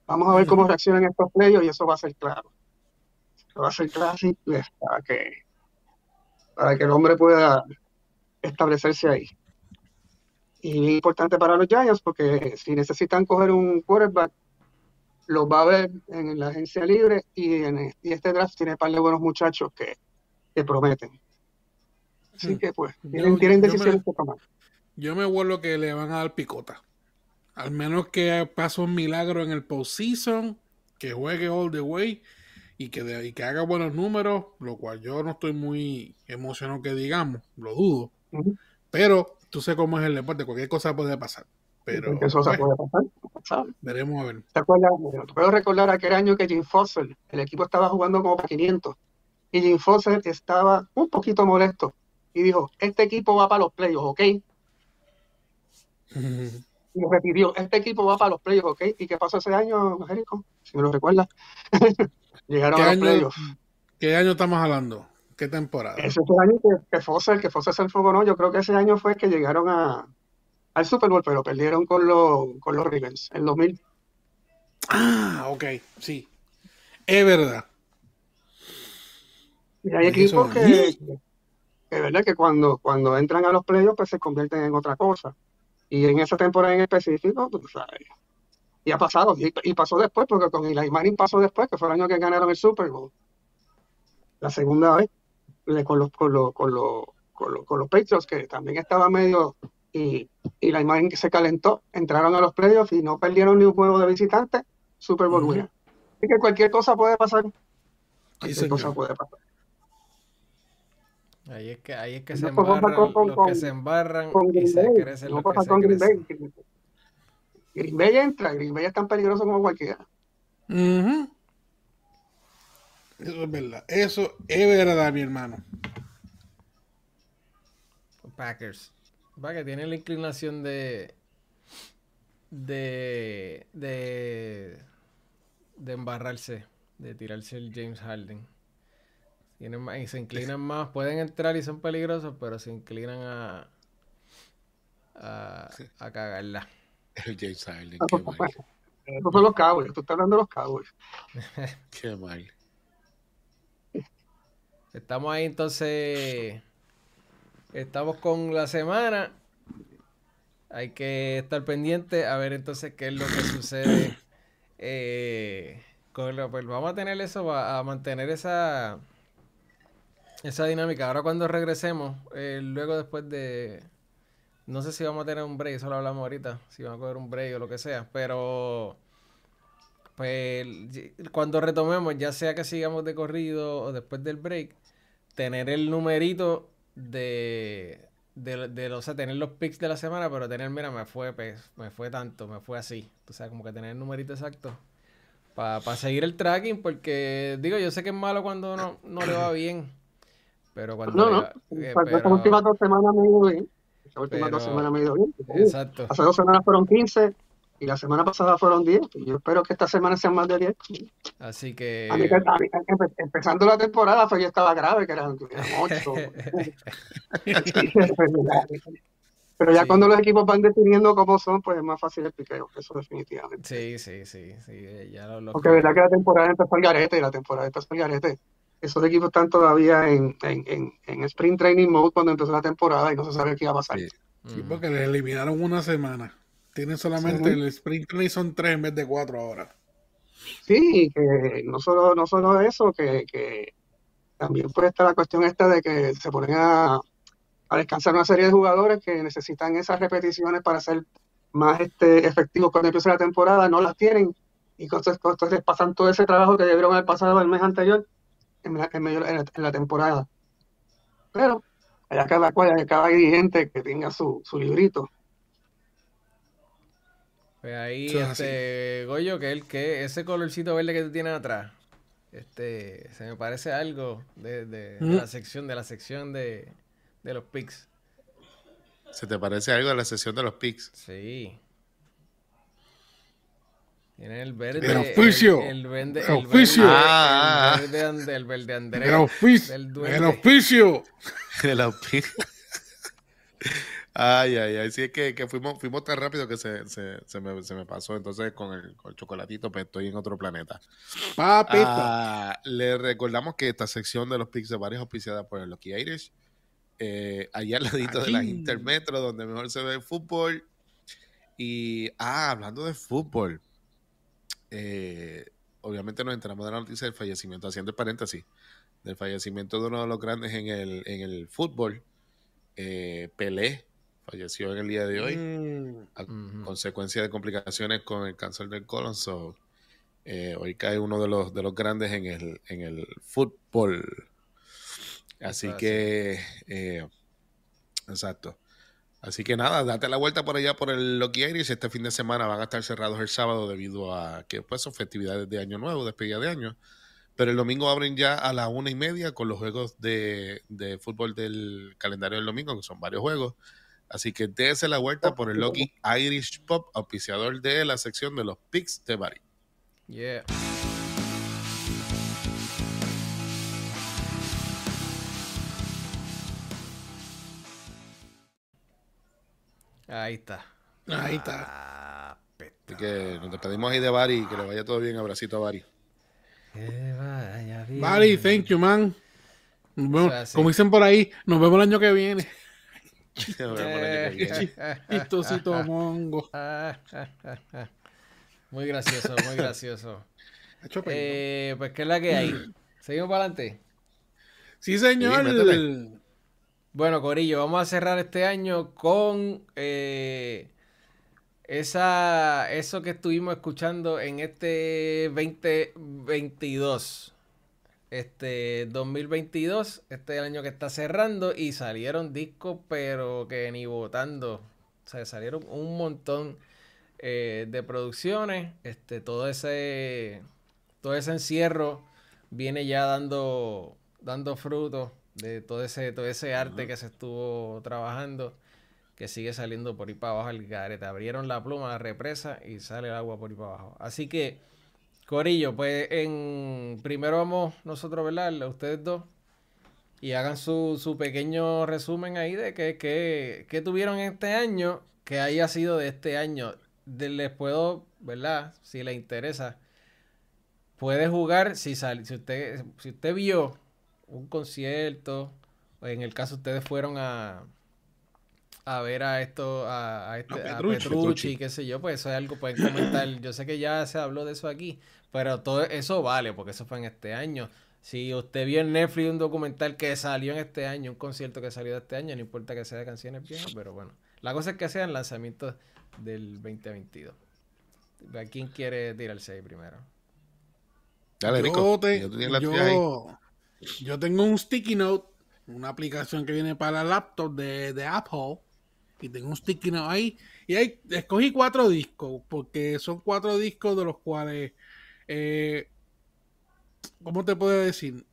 Speaker 4: Vamos a ver cómo reaccionan estos playoffs y eso va a ser claro. Va a ser claro pues, para que, para que el hombre pueda establecerse ahí. Y es importante para los Giants porque si necesitan coger un quarterback, los va a ver en la agencia libre y, en, y este draft tiene un par de buenos muchachos que, que prometen. Así hmm. que pues, tienen, decisiones que tomar.
Speaker 1: yo me vuelvo que le van a dar picota. Al menos que pase un milagro en el postseason, que juegue all the way y que, que haga buenos números, lo cual yo no estoy muy emocionado que digamos, lo dudo. Pero tú sé cómo es el deporte, cualquier cosa puede pasar. Pero,
Speaker 4: eso pues, puede pasar,
Speaker 1: Veremos a ver.
Speaker 4: ¿Te acuerdas? puedo recordar aquel año que Jim Foster, el equipo estaba jugando como para 500 y Jim Foster estaba un poquito molesto y dijo, este equipo va para los playoffs, ¿ok? y repitió, este equipo va para los playoffs, ¿ok? ¿Y qué pasó ese año, Jericho? Si me lo recuerdas. Llegaron a los playoffs.
Speaker 1: ¿Qué año estamos hablando? ¿Qué temporada?
Speaker 4: Ese fue el año que, que Foster, que Foster se enfocó, no, yo creo que ese año fue que llegaron a, al Super Bowl, pero perdieron con, los con los Ravens en 2000.
Speaker 1: Ah, ok, sí. Es verdad.
Speaker 4: Y hay equipos que, es verdad que cuando, cuando entran a los playoffs pues se convierten en otra cosa. Y en esa temporada en específico, tú sabes, y ha pasado, y, pasó después, porque con Eli Manning pasó después, que fue el año que ganaron el Super Bowl. La segunda vez, con los, con los, con los, con los, Patriots, que también estaba medio, y, y la imagen que se calentó, entraron a los playoffs y no perdieron ni un juego de visitantes, Super Bowl uh Así que cualquier cosa puede pasar. Cualquier cosa puede pasar.
Speaker 2: Ahí es que, ahí es que se embarran los que se embarran y se crecen los que se. Green Bay
Speaker 4: entra, Green Bay es tan peligroso como cualquiera.
Speaker 1: Eso es verdad, eso es verdad, mi hermano.
Speaker 2: Packers. Va que tiene la inclinación de de de de embarrarse, de tirarse el James Harden y se inclinan más, pueden entrar y son peligrosos, pero se inclinan a, a, a cagarla.
Speaker 3: El James Harden,
Speaker 4: qué mal. Son los Cowboys, tú estás hablando de los Cowboys.
Speaker 3: qué mal.
Speaker 2: Estamos ahí entonces, estamos con la semana. Hay que estar pendiente a ver entonces qué es lo que sucede. Eh, con lo, pues vamos a tener eso, a mantener esa esa dinámica. Ahora cuando regresemos, eh, luego después de... No sé si vamos a tener un break, eso lo hablamos ahorita, si vamos a coger un break o lo que sea, pero pues cuando retomemos, ya sea que sigamos de corrido o después del break, tener el numerito de, de, de, o sea, tener los picks de la semana, pero tener, mira, me fue, pues, me fue tanto, me fue así. O sea, como que tener el numerito exacto para seguir el tracking, porque digo, yo sé que es malo cuando no, no le va bien. Pero cuando.
Speaker 4: No, no. Eh, Estas últimas dos semanas me bien. Estas últimas dos semanas me he ido bien.
Speaker 2: Exacto.
Speaker 4: Hace dos semanas fueron 15 y la semana pasada fueron 10. Y yo espero que esta semana sean más de 10.
Speaker 2: Así que.
Speaker 4: empezando la temporada, pues ya estaba grave, que eran, 8. Pero ya cuando los equipos van definiendo cómo son, pues es más fácil el piqueo, eso definitivamente.
Speaker 2: Sí, sí, sí. sí ya lo,
Speaker 4: Porque verdad que la temporada empezó al garete y la temporada empezó al garete esos equipos están todavía en, en, en, sprint training mode cuando empezó la temporada y no se sabe qué iba a pasar.
Speaker 1: Sí, porque les eliminaron una semana. Tienen solamente el sprint training son tres en vez de cuatro ahora.
Speaker 4: Sí, que no solo, no solo eso, que, que también puede estar la cuestión esta de que se ponen a, a descansar una serie de jugadores que necesitan esas repeticiones para ser más este, efectivos cuando empiece la temporada, no las tienen y entonces, entonces pasan todo ese trabajo que debieron haber pasado el mes anterior en la, en, la, temporada. Pero allá cada cual, cada dirigente que tenga su, su librito.
Speaker 2: Pues ahí, este, Goyo, que el que ese colorcito verde que tú tienes atrás, este, se me parece algo de, de, de la sección, de la sección de, de los pics.
Speaker 3: ¿Se te parece algo de la sección de los pics?
Speaker 2: Sí. Tiene el verde.
Speaker 1: El oficio.
Speaker 2: El,
Speaker 1: el, oficio.
Speaker 2: Verde, ah, el verde, el verde Andrés.
Speaker 1: El oficio. El oficio.
Speaker 3: el oficio. Ay, ay, ay. Sí, es que, que fuimos, fuimos tan rápido que se, se, se, me, se me pasó. Entonces, con el, con el chocolatito, pues estoy en otro planeta.
Speaker 1: Papita.
Speaker 3: Ah, le recordamos que esta sección de los pics de varios auspiciada por el Lucky Irish. Eh, allá al ladito de las Intermetro, donde mejor se ve el fútbol. Y, ah, hablando de fútbol eh, obviamente nos enteramos de la noticia del fallecimiento, haciendo el paréntesis, del fallecimiento de uno de los grandes en el, en el fútbol, eh, Pelé, falleció en el día de hoy, mm. a consecuencia de complicaciones con el cáncer del colon. So, eh, hoy cae uno de los, de los grandes en el, en el fútbol. Así que, eh, exacto. Así que nada, date la vuelta por allá por el Loki Iris. Este fin de semana van a estar cerrados el sábado debido a que pues son festividades de Año Nuevo, despedida de año. Pero el domingo abren ya a las una y media con los juegos de, de fútbol del calendario del domingo, que son varios juegos. Así que dése la vuelta por el Loki Irish Pop, auspiciador de la sección de los picks de Bari. Yeah.
Speaker 2: Ahí está.
Speaker 1: Ahí está. Ah,
Speaker 3: Así que nos despedimos ahí de Bari, que le vaya todo bien. Abracito a Bari.
Speaker 1: Bari, thank you, man. como dicen por ahí, nos vemos el año que viene.
Speaker 2: Chistosito mongo. Muy gracioso, muy gracioso. Eh, pues, ¿qué es la que hay? ¿Seguimos para adelante?
Speaker 1: Sí, señor.
Speaker 2: Bueno, Corillo, vamos a cerrar este año con eh, esa, eso que estuvimos escuchando en este 2022. Este 2022, este es el año que está cerrando y salieron discos, pero que ni votando. O sea, salieron un montón eh, de producciones. Este, todo ese todo ese encierro viene ya dando, dando frutos de todo ese, todo ese arte que se estuvo trabajando, que sigue saliendo por ahí para abajo el garete. Abrieron la pluma, la represa y sale el agua por ahí para abajo. Así que, Corillo, pues en primero vamos nosotros, ¿verdad? Ustedes dos. Y hagan su, su pequeño resumen ahí de qué que, que, tuvieron este año, que haya sido de este año. les puedo, ¿verdad? Si les interesa, puede jugar si sale, si usted, si usted vio un concierto, o en el caso ustedes fueron a, a ver a esto, a, este, a, Petrucci, qué sé yo, pues eso es algo, pueden comentar. Yo sé que ya se habló de eso aquí, pero todo eso vale, porque eso fue en este año. Si usted vio en Netflix un documental que salió en este año, un concierto que salió de este año, no importa que sea de canciones viejas, pero bueno. La cosa es que sean lanzamientos del 2022. ¿A quién quiere tirarse ahí primero?
Speaker 1: yo, tengo un sticky note, una aplicación que viene para laptop de, de Apple. Y tengo un sticky note ahí. Y ahí escogí cuatro discos, porque son cuatro discos de los cuales, eh, ¿cómo te puedo decir?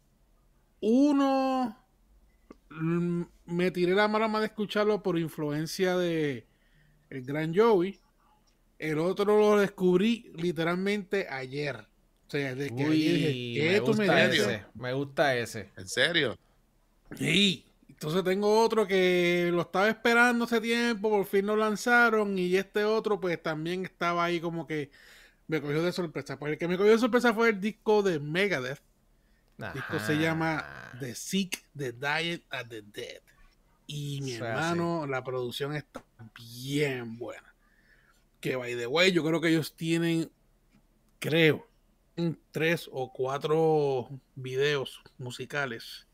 Speaker 1: Uno, mm, me tiré la mala de escucharlo por influencia de el gran Joey. El otro lo descubrí literalmente ayer. O sea, de que
Speaker 2: me, gusta ese, me gusta ese.
Speaker 3: ¿En serio?
Speaker 1: Sí. Entonces tengo otro que lo estaba esperando hace tiempo, por fin lo lanzaron. Y este otro, pues también estaba ahí como que me cogió de sorpresa. Pues el que me cogió de sorpresa fue el disco de Megadeth. El disco se llama The Sick, The Diet at the Dead. Y mi hermano, la producción está bien buena. Que by the way, yo creo que ellos tienen, creo, tres o cuatro videos musicales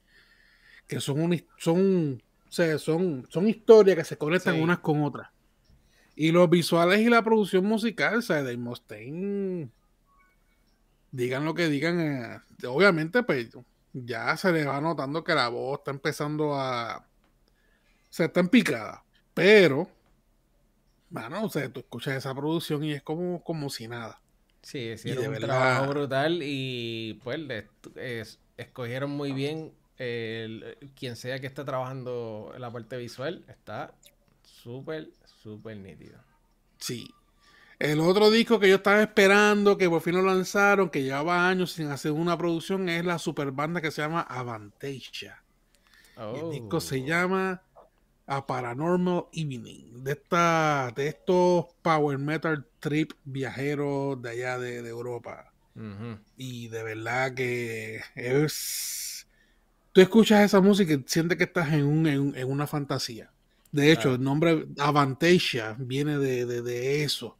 Speaker 1: que son son, son, son historias que se conectan unas con otras. Y los visuales y la producción musical, o sea, de Mustaine, digan lo que digan, eh, obviamente, pues ya se le va notando que la voz está empezando a. se está en picada. Pero, bueno, o sea, tú escuchas esa producción y es como, como si nada.
Speaker 2: Sí, hicieron un trabajo brutal y pues escogieron muy bien el, quien sea que esté trabajando en la parte visual, está súper, súper nítido.
Speaker 1: Sí. El otro disco que yo estaba esperando, que por fin lo lanzaron, que llevaba años sin hacer una producción, es la super banda que se llama Avantasia. El disco se oh. llama a Paranormal Evening, de, esta, de estos power metal trip viajeros de allá de, Europa. Y de verdad que es... Tú escuchas esa música y sientes que estás en, un, en, una fantasía. De hecho, el nombre Avantasia viene de, de, eso.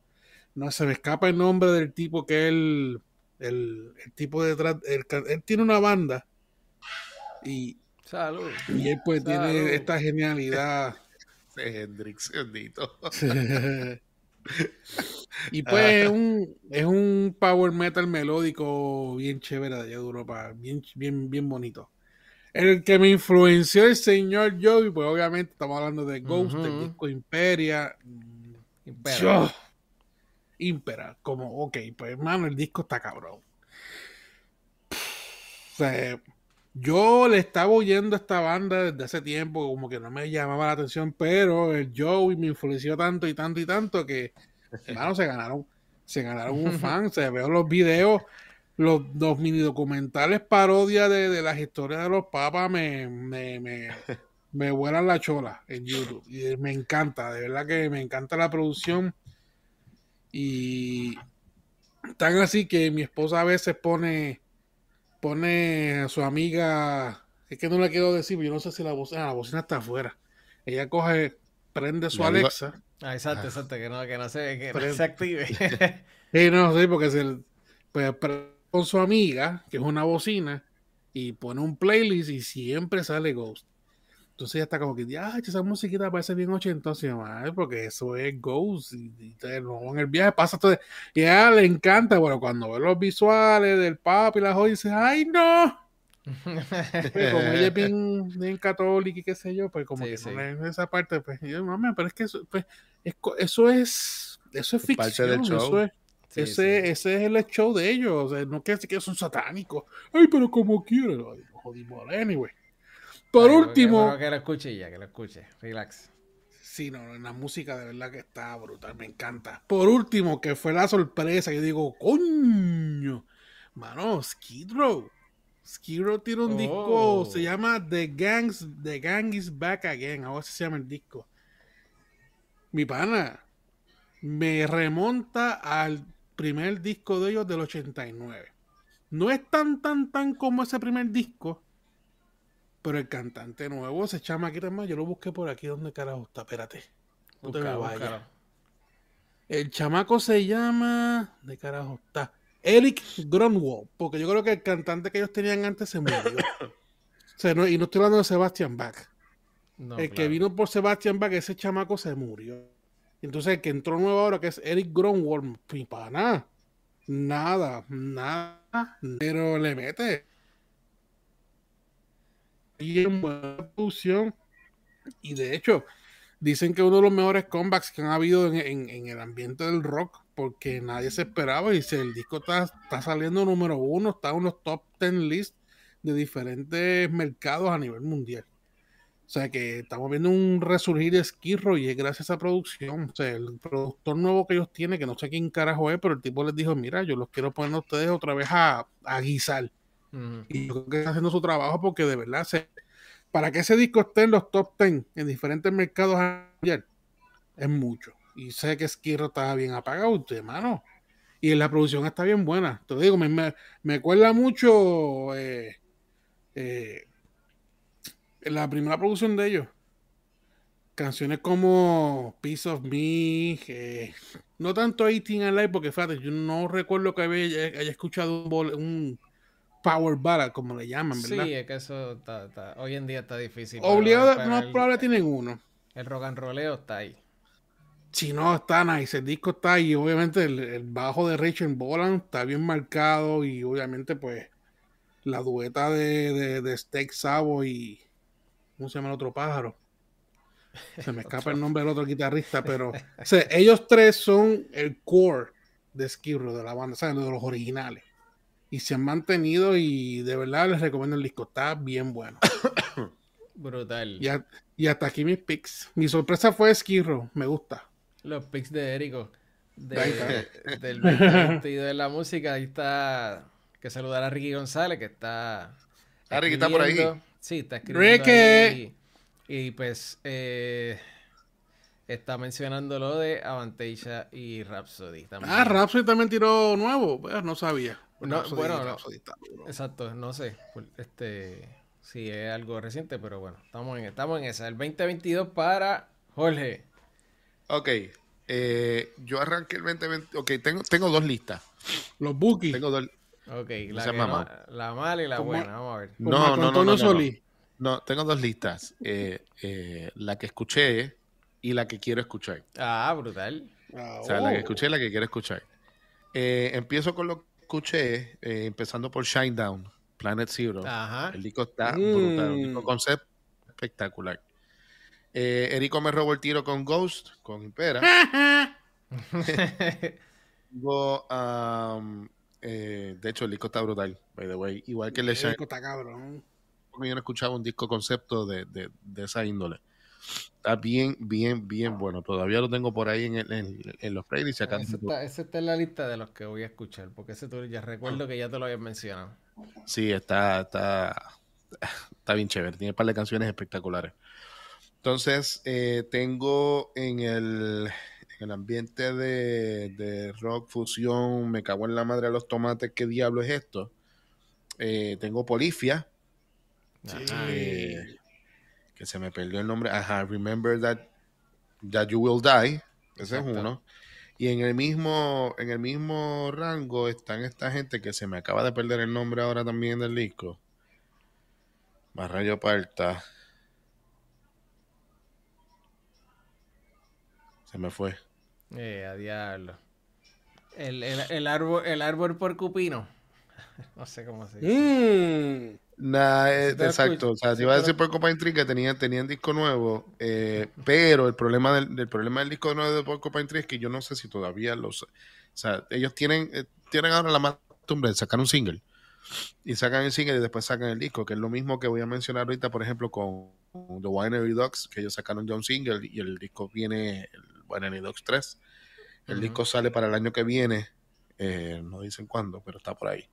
Speaker 1: No se me escapa el nombre del tipo que él, el, el tipo detrás, él tiene una banda y
Speaker 2: Salud.
Speaker 1: Y él pues tiene esta genialidad.
Speaker 3: Hendrix, bendito.
Speaker 1: y pues es un, es un power metal melódico bien chévere de allá de Europa, bien, bien, bien bonito. El que me influenció el señor Joey, pues obviamente estamos hablando de Ghost, del disco Imperia. Impera. Impera, como, ok, pues hermano, el disco está cabrón. O sea, yo le estaba oyendo a esta banda desde hace tiempo, como que no me llamaba la atención, pero el Joey me influenció tanto y tanto y tanto que, hermano, se ganaron, se ganaron un fan. Se veo los videos los, los mini documentales parodia de, las historias de los papas me, me, me, vuelan la chola en YouTube. Y me encanta, de verdad que me encanta la producción. Y tan así que mi esposa a veces pone, pone a su amiga, es que no le quiero decir, yo no sé si la bocina, la bocina está afuera. Ella coge, prende su Alexa.
Speaker 2: Ah, exacto, exacto, que no, que no se, que no se active.
Speaker 1: sí, no, sí, porque se, pues, con su amiga, que es una bocina, y pone un playlist y siempre sale Ghost. Entonces ya está como que, ya, esa musiquita parece bien ochentosa, porque eso es Ghost. Y, y, en el viaje pasa todo. Y a ella le encanta, bueno, cuando ve los visuales del papi y la joya, dice, ¡ay, no! Pues, como ella es bien, católica y qué sé yo, pues como que no esa parte, pues, yo, pero es que eso, pues, es, eso es, eso es ficción. Parte del show. Eso es, ese, ese es el show de ellos. O sea, no quiere decir que son satánicos. Ay, pero como quieren. Jodimos. Anyway. Por último.
Speaker 2: Que, lo escuche ya, que lo escuche. Relax.
Speaker 1: Sí, no, la música de verdad que está brutal, me encanta. Por último, que fue la sorpresa, yo digo, coño, mano, Skid Row. Skid Row tiene un disco, oh. se llama The Gangs, The Gang is Back Again, ahora se llama el disco. Mi pana, me remonta al primer disco de ellos del 89. No es tan, tan, tan como ese primer disco, pero el cantante nuevo se llama aquí más. Yo lo busqué por aquí. ¿Dónde carajo está? Espérate. No te me vayas. El chamaco se llama. ¿De carajo está? Eric Grunwald. Porque yo creo que el cantante que ellos tenían antes se murió. y no estoy hablando de Sebastian Bach. el que vino por Sebastian Bach, ese chamaco se murió. Entonces el que entró nuevo ahora, que es Eric Gronwald, para nada. Nada, nada. Pero le mete. Y en buena producción. Y de hecho, dicen que uno de los mejores comebacks que han habido en, el ambiente del rock, porque nadie se esperaba. Y si el disco está, saliendo número uno, está en los top 10 lists de diferentes mercados a nivel mundial. O sea que estamos viendo un resurgir de Esquirro y es gracias a esa producción. O sea, el productor nuevo que ellos tienen, que no sé quién carajo es, pero el tipo les dijo, mira, yo los quiero poner a ustedes otra vez a, guisar. Y yo creo que está haciendo su trabajo porque de verdad, para que ese disco esté en los top 10 en diferentes mercados ayer, es mucho. Y sé que Esquirro estaba bien apagado, usted, mano. Y la producción está bien buena. Te digo, me, me, me mucho eh, eh, la primera producción de ellos, canciones como Piece of Me, no tanto 18 Alive, porque fíjate, yo no recuerdo que haya, escuchado un, power ballad, como le llaman, ¿verdad?
Speaker 2: Sí, es que eso hoy en día está difícil.
Speaker 1: Obligado, no probable tienen uno.
Speaker 2: El rock and rolleo está ahí.
Speaker 1: Si no, está nice. El disco está ahí. Obviamente, el, bajo de Richard Boland está bien marcado. Y obviamente, pues, la dueta de, de, de Steak Savo y, ¿Cómo se llama el otro pájaro? Se me escapa el nombre del otro guitarrista, pero ellos tres son el core de Skid de la banda, ¿saben? De los originales. Y se han mantenido y de verdad les recomiendo el disco. Está bien bueno.
Speaker 2: Brutal.
Speaker 1: Y, hasta aquí mis picks. Mi sorpresa fue Skid Me gusta.
Speaker 2: Los picks de Erico. De, del 2022 de la música. Ahí está. Que saludar a Ricky González, que está.
Speaker 3: Ah, Ricky está por ahí.
Speaker 2: Sí, está escribiendo y, pues eh, está mencionando lo de Avantasia y Rhapsody también.
Speaker 1: Ah, Rhapsody también tiró nuevo, pues, no sabía.
Speaker 2: No, bueno, exacto, no sé este si es algo reciente, pero bueno, estamos en, estamos en esa. El 2022 para Jorge.
Speaker 3: Ok, eh, yo arranqué el 2020. Ok, tengo, tengo dos listas.
Speaker 1: Los bookies.
Speaker 2: Tengo dos, Ok, la, la mala y la buena, vamos a ver.
Speaker 3: No, no, no, no, no, no, tengo dos listas. Eh, eh, la que escuché, y la que quiero escuchar.
Speaker 2: Ah, brutal.
Speaker 3: O sea, la que escuché y la que quiero escuchar. Eh, empiezo con lo que escuché, eh, empezando por Shinedown, Planet Zero.
Speaker 2: Ajá.
Speaker 3: El disco está brutal, un disco concepto espectacular. Eh, Erico me robó el tiro con Ghost, con Impera. Luego, um, eh, de hecho, el disco está brutal, by the way. Igual que el de
Speaker 1: El disco está cabrón.
Speaker 3: porque yo no escuchaba un disco concepto de, de, de esa índole. Está bien, bien, bien bueno. Todavía lo tengo por ahí en, el- en, en los playlists. Acá
Speaker 2: Ese está, ese está en la lista de los que voy a escuchar, porque ese tú ya recuerdo que ya te lo habías mencionado.
Speaker 3: Sí, está, está, está bien chévere. Tiene un par de canciones espectaculares. Entonces, eh, tengo en el, en el ambiente de, de rock fusión, me cago en la madre de los tomates, ¿qué diablo es esto? Eh, tengo Polifia,
Speaker 2: Ajá.
Speaker 3: eh, que se me perdió el nombre. Ajá, Remember That, that You Will Die. Ese
Speaker 2: Exacto.
Speaker 3: es uno. Y en el mismo, en el mismo rango están esta gente que se me acaba de perder el nombre ahora también del disco. Más rayo parta. Se me fue.
Speaker 2: Eh, a diablo. El, el, el árbol, el árbol porcupino. No sé cómo se dice.
Speaker 1: Mm.
Speaker 3: Nah, eh, exacto. O sea, te iba a decir Porcupine Tree que tenían, tenían disco nuevo, eh, pero el problema del, del problema del disco nuevo de Porcupine Tree es que yo no sé si todavía los... O sea, ellos tienen, eh, tienen ahora la más costumbre de sacar un single y sacan el single y después sacan el disco, que es lo mismo que voy a mencionar ahorita, por ejemplo, con The Winery Dogs, que ellos sacaron ya un single y el disco viene, el Winery Dogs 3. El disco sale para el año que viene, eh, no dicen cuándo, pero está por ahí.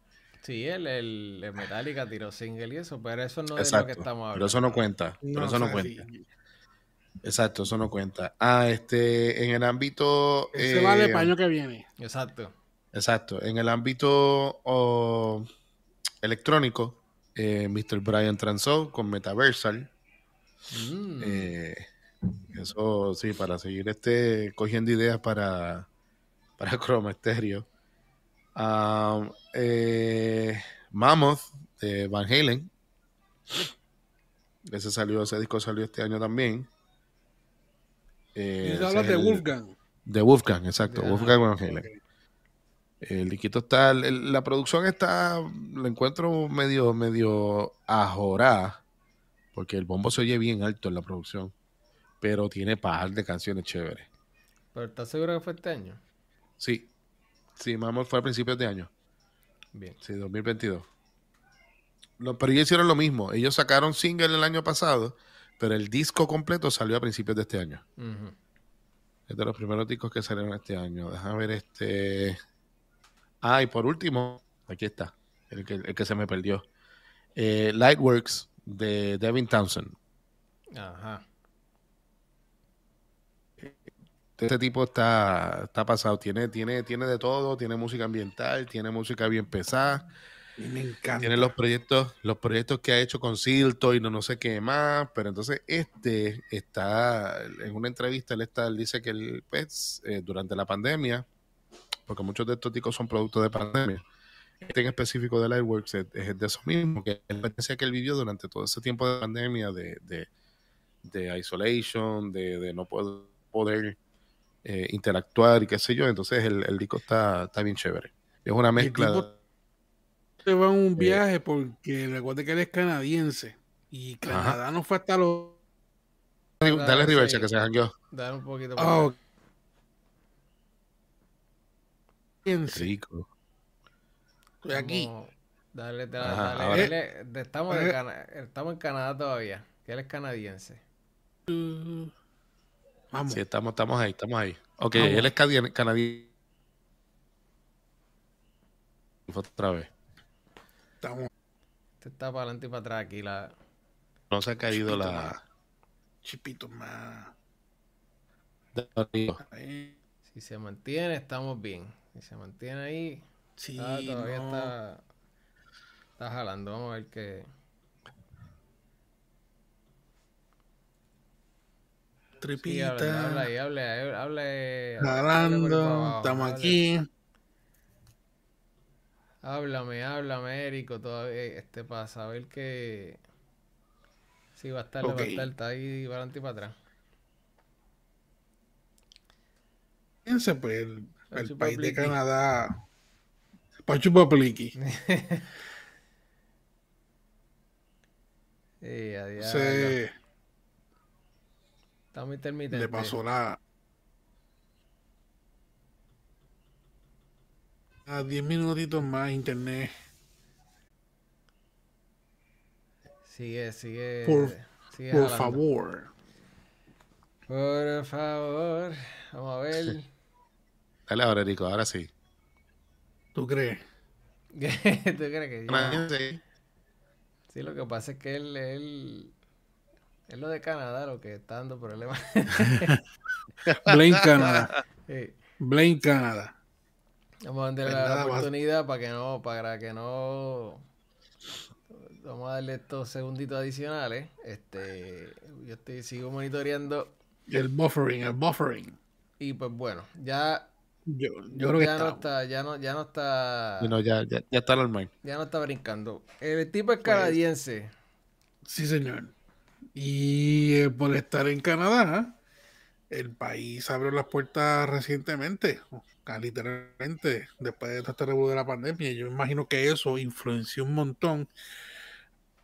Speaker 2: Sí, el, el, el Metallica tiró single y eso, pero eso no es de lo que
Speaker 3: Exacto.
Speaker 2: estamos hablando.
Speaker 3: Pero eso no cuenta. pero eso
Speaker 1: o
Speaker 3: no cuenta.
Speaker 1: sí.
Speaker 3: Exacto, eso no cuenta. Ah, este, en el ámbito.
Speaker 1: Ese
Speaker 3: eh,
Speaker 1: vale para el año que viene.
Speaker 2: Exacto.
Speaker 3: Exacto, en el ámbito oh, electrónico, eh, Mr. Brian Transó con Metaversal.
Speaker 2: Mm.
Speaker 3: eh, eso sí, para seguir este cogiendo ideas para, para Chroma Stereo. Ah, eh, Mammoth de Van Halen. Ese salió, ese disco salió este año también. Eh,
Speaker 1: Y hablas de
Speaker 3: el-
Speaker 1: Wolfgang.
Speaker 3: de Wolfgang, exacto.
Speaker 2: Ajá.
Speaker 3: Wolfgang Van Halen. El liquito está, el- la producción está, lo encuentro medio, medio ajorá, porque el bombo se oye bien alto en la producción, pero tiene par de canciones chéveres.
Speaker 2: Pero ¿estás seguro que fue este año?
Speaker 3: Sí, sí, Mammoth fue a principios de año,
Speaker 2: Bien.
Speaker 3: sí, 2022. Lo- pero ellos hicieron lo mismo, ellos sacaron single el año pasado, pero el disco completo salió a principios de este año. Es de los primeros discos que salieron este año. Déjame ver este. Ah, y por último, aquí está, el que, el que se me perdió. Eh, Lightworks de Devin Townsend.
Speaker 2: Ajá.
Speaker 3: Este tipo está, está pasado. Tiene, tiene, tiene de todo. Tiene música ambiental, tiene música bien pesada.
Speaker 1: Me encanta.
Speaker 3: Tiene los proyectos, los proyectos que ha hecho con Silto y no, no sé qué más. Pero entonces este está en una entrevista, él, está, él dice que él, pues, eh, durante la pandemia, porque muchos de estos discos son productos de pandemia. Este en específico de Lightworks es, es de eso mismo, que él decía que él vivió durante todo ese tiempo de pandemia, de, de, de isolation, de, de no poder eh, interactuar y qué sé yo. Entonces el, el disco está, está bien chévere. Es una mezcla.
Speaker 1: tipo Se va en un viaje porque recuerde que él es canadiense. Y Canadá no fue hasta los.
Speaker 3: Dale
Speaker 2: Claro,
Speaker 3: reversa
Speaker 2: sí.
Speaker 3: que se jangueó.
Speaker 2: Dar un poquito
Speaker 1: Ah,
Speaker 2: para
Speaker 1: canadiense.
Speaker 3: Rico.
Speaker 1: Estoy aquí.
Speaker 2: Dale, dale,
Speaker 3: Ajá,
Speaker 2: dale, dale. Estamos, de
Speaker 1: Eh.
Speaker 2: Cana- estamos en Canadá todavía. Que él es canadiense.
Speaker 1: Uh, Vamos.
Speaker 3: Sí, estamos, estamos ahí, estamos ahí. Ok,
Speaker 1: Vamos.
Speaker 3: él es canadi- canadiense. Otra vez.
Speaker 1: Estamos
Speaker 2: Este está para adelante y para atrás aquí. La...
Speaker 3: No se ha caído
Speaker 1: Chipito
Speaker 3: la.
Speaker 1: chipitos más.
Speaker 3: Rico.
Speaker 1: Ahí.
Speaker 2: Si se mantiene, estamos bien. Si se mantiene ahí,
Speaker 1: Sí,
Speaker 2: ah, todavía
Speaker 1: no.
Speaker 2: está, está jalando. Vamos a ver qué.
Speaker 1: Tripita.
Speaker 2: habla, habla habla habla habla abajo,
Speaker 1: Estamos aquí.
Speaker 2: Háblame, háblame, Érico, todavía este para saber que si va a estar,
Speaker 1: Ok.
Speaker 2: va a estar, está ahí para adelante y para atrás.
Speaker 1: pues el, país de Canadá. Pachupapliqui.
Speaker 2: sí, adiós.
Speaker 1: Se...
Speaker 2: Está muy intermitente.
Speaker 1: Le pasó la. A 10 minutitos más internet.
Speaker 2: Sigue, sigue.
Speaker 1: Por,
Speaker 2: sigue
Speaker 1: por favor.
Speaker 2: Por favor. Vamos a ver.
Speaker 3: Dale ahora, Rico, ahora sí.
Speaker 1: ¿Tú crees?
Speaker 2: ¿Qué ¿Tú crees que ya?
Speaker 3: Sí.
Speaker 2: Sí, lo que pasa es que él, él, es lo de Canadá lo que está dando problemas.
Speaker 1: Blame Canadá.
Speaker 2: Sí.
Speaker 1: Blame Canadá.
Speaker 2: Vamos a darle
Speaker 1: Pues
Speaker 2: la, oportunidad para que no, para que no. Vamos a darle estos segunditos adicionales. Este, yo estoy, sigo monitoreando
Speaker 1: El buffering, el buffering.
Speaker 2: y pues bueno, ya,
Speaker 1: Yo, yo creo que
Speaker 2: ya no
Speaker 1: está.
Speaker 2: está, ya no, ya no está,
Speaker 3: no, ya, ya, ya está normal.
Speaker 2: ya no está brincando. El tipo es
Speaker 1: Pues,
Speaker 2: canadiense.
Speaker 1: Sí, señor. Y eh, por estar en Canadá, el país abrió las puertas recientemente, literalmente, después de este de la pandemia. Yo imagino que eso influenció un montón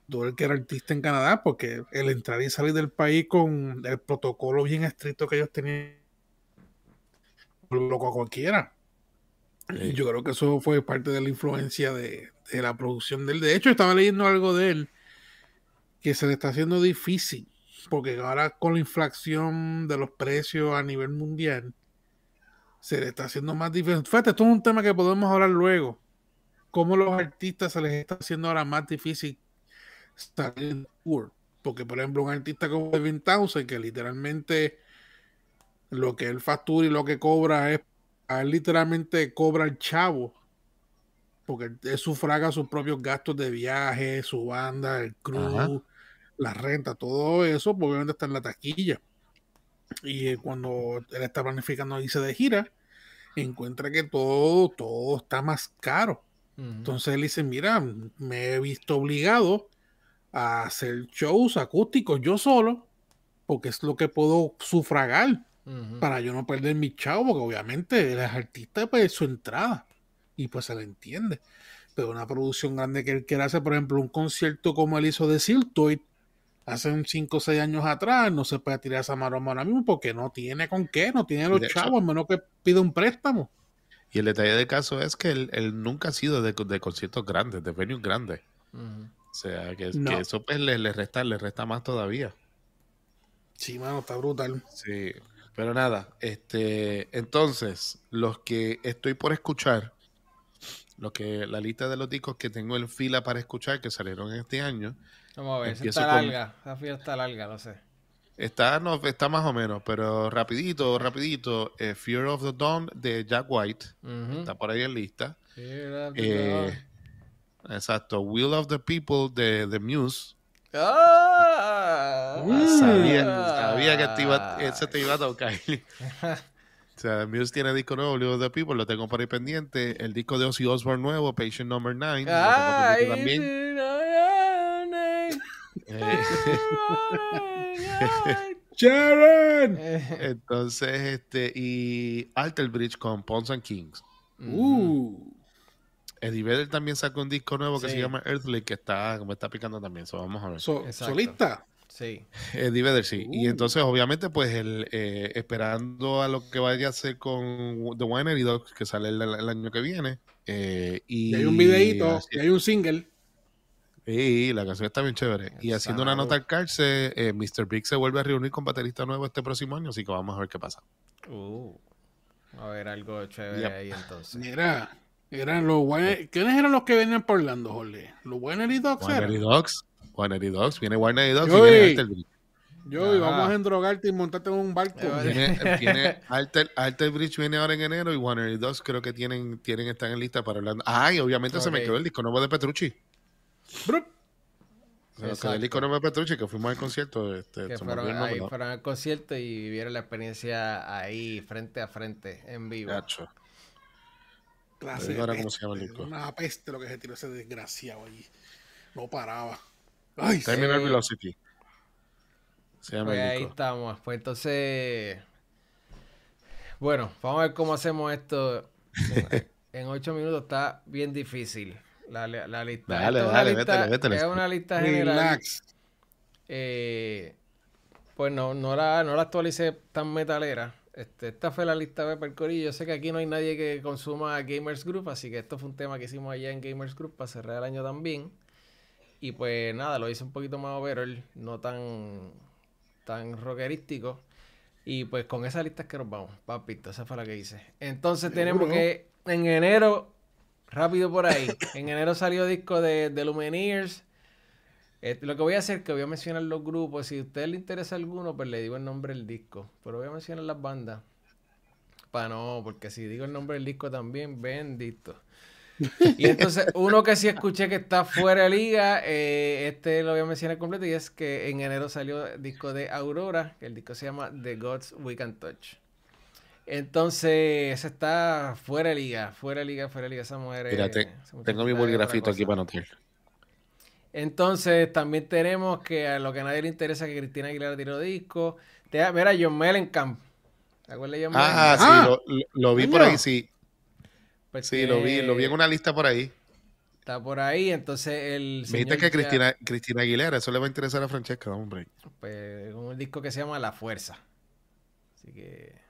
Speaker 1: todo el que era artista en Canadá, porque el entrar y salir del país con el protocolo bien estricto que ellos tenían, loco a cualquiera.
Speaker 3: Sí.
Speaker 1: yo creo que eso fue parte de la influencia de, de la producción de él. De hecho, estaba leyendo algo de él que se le está haciendo difícil, porque ahora con la inflación de los precios a nivel mundial, se le está haciendo más difícil. Fíjate, esto es un tema que podemos hablar luego. Cómo los artistas se les está haciendo ahora más difícil salir en tour. Porque, por ejemplo, un artista como Devin Townsend, que literalmente lo que él factura y lo que cobra es, a él literalmente cobra el chavo. Porque él sufraga sus propios gastos de viaje, su banda, el crew,
Speaker 3: Ajá.
Speaker 1: La renta, todo eso, pues, obviamente está en la taquilla. Y eh, cuando él está planificando irse de gira, encuentra que todo, todo está más caro. Entonces él dice, mira, me he visto obligado a hacer shows acústicos yo solo, porque es lo que puedo sufragar para yo no perder mi chavo, porque obviamente él es artista, pues su entrada, y pues se le entiende. Pero una producción grande que él quiere hacer, por ejemplo, un concierto como él hizo de Siltoid hace un 5 o 6 años atrás, no se puede tirar esa maroma ahora mismo porque no tiene con qué, no tiene los
Speaker 3: De hecho-
Speaker 1: chavos, a menos que pida un préstamo.
Speaker 3: Y el detalle del caso es que él, él nunca ha sido de, de conciertos grandes, de venues grandes. O sea, que,
Speaker 1: No.
Speaker 3: que eso pues le, le resta, le resta más todavía.
Speaker 1: Sí, mano, está brutal.
Speaker 3: Sí. Pero nada, este, entonces, los que estoy por escuchar, lo que, la lista de los discos que tengo en fila para escuchar que salieron este año,
Speaker 2: Vamos a ver,
Speaker 3: Empiezo
Speaker 2: está
Speaker 3: con-
Speaker 2: larga. Esa fila está larga, lo sé.
Speaker 3: está, no, está más o menos, pero rapidito, rapidito, eh, Fear of the Dawn de Jack White, está por ahí en lista.
Speaker 2: Fear of the
Speaker 3: Eh, exacto, Will of the People de The Muse.
Speaker 2: ¡Ah!
Speaker 1: Mm.
Speaker 3: Sabía, sabía que te iba, ese te iba a tocar. O sea, Muse tiene disco nuevo, Will of the People, lo tengo por ahí pendiente. El disco de Ozzy Osbourne nuevo, Patient Number 9, lo
Speaker 2: Ay,
Speaker 3: tengo pendiente también. Eh,
Speaker 1: Sharon.
Speaker 3: entonces, este, y Alter Bridge con Pawns and Kings.
Speaker 1: Uh.
Speaker 3: Eddie Vedder también sacó un disco nuevo que
Speaker 2: Sí.
Speaker 3: se llama Earthly, que está, me está picando también. So, vamos a ver.
Speaker 1: So- solista.
Speaker 2: Sí.
Speaker 3: Eddie Vedder, sí. Y
Speaker 1: Uh.
Speaker 3: entonces, obviamente, pues, el, eh, esperando a lo que vaya a hacer con The Winery Dogs, que sale el, el año que viene. eh, y,
Speaker 1: Y hay un videíto,
Speaker 3: así-
Speaker 1: y hay un single.
Speaker 3: Sí, la canción está bien chévere. Y haciendo una nota al cárcel, eh, Mr. Big se vuelve a reunir con baterista nuevo este próximo año, así que vamos a ver qué pasa.
Speaker 2: Uh. A ver, algo chévere
Speaker 3: Yep.
Speaker 2: ahí entonces.
Speaker 1: Mira, eran los ¿Quiénes eran los que venían por Orlando, Jorge? Los Winery Dogs eran?
Speaker 3: Winery Dogs, Winery Dogs, viene Winery Dogs y
Speaker 1: Yo
Speaker 3: viene
Speaker 1: vi.
Speaker 3: Alter Bridge.
Speaker 1: Yo, y vamos a endrogarte y montarte en un barco.
Speaker 3: Viene, viene Alter, Alter Bridge viene ahora en enero y Winery Dogs creo que tienen, tienen están en lista para Orlando. Ah, y obviamente se me quedó el disco nuevo de Petrucci.
Speaker 1: Brup.
Speaker 2: Exacto.
Speaker 3: el disco nuevo de Petrucci que fuimos al concierto. Este,
Speaker 2: Que fueron, ahí, fueron al concierto y vivieron la experiencia ahí, frente a frente, en vivo.
Speaker 3: Gacho.
Speaker 1: Clase
Speaker 3: ahora cómo se llama el disco.
Speaker 1: Una peste lo que se tiró ese desgraciado allí. No paraba. Ay,
Speaker 3: Terminal
Speaker 2: Sí.
Speaker 3: Velocity. Se llama
Speaker 2: Pues
Speaker 3: el
Speaker 2: ahí estamos. Pues entonces. Bueno, vamos a ver cómo hacemos esto. en ocho minutos está bien difícil. La, la, lista.
Speaker 3: Dale, dale, lista,
Speaker 2: Es una lista general. Eh, pues no, no la, no la actualicé tan metalera. Este, esta fue la lista de Percorillo. Yo sé que aquí no hay nadie que consuma Gamers Group, así que esto fue un tema que hicimos allá en Gamers Group para cerrar el año también. Y pues nada, lo hice un poquito más overall, no tan, tan rockerístico. Y pues con esa lista es que nos vamos, papito, esa fue la que hice. Entonces tenemos que en enero, rápido por ahí, en enero salió disco de, de Lumineers. Este, lo que voy a hacer es que voy a mencionar los grupos. Si a usted le interesa alguno, pues le digo el nombre del disco. Pero voy a mencionar las bandas. Para no, porque si digo el nombre del disco también, bendito. Y entonces, uno que sí escuché que está fuera de liga, eh, este lo voy a mencionar completo, y es que en enero salió el disco de Aurora, que el disco se llama The Gods We Can Touch. Entonces, ese está fuera de liga, fuera de liga, fuera de liga. Esa mujer.
Speaker 3: tengo mi bolígrafito aquí para notar.
Speaker 2: Entonces, también tenemos que a lo que a nadie le interesa que Cristina Aguilera tiró disco. mira, John Mellencamp.
Speaker 3: ¿Te acuerdas de John Ah, sí, ah. lo, vi por ahí, sí. Pues sí, lo vi, lo vi en una lista por ahí.
Speaker 2: Está por ahí, entonces el.
Speaker 3: Me dijiste que Cristina, Cristina Aguilera, eso le va a interesar a Francesca, hombre.
Speaker 2: Pues un disco que se llama La Fuerza. Así que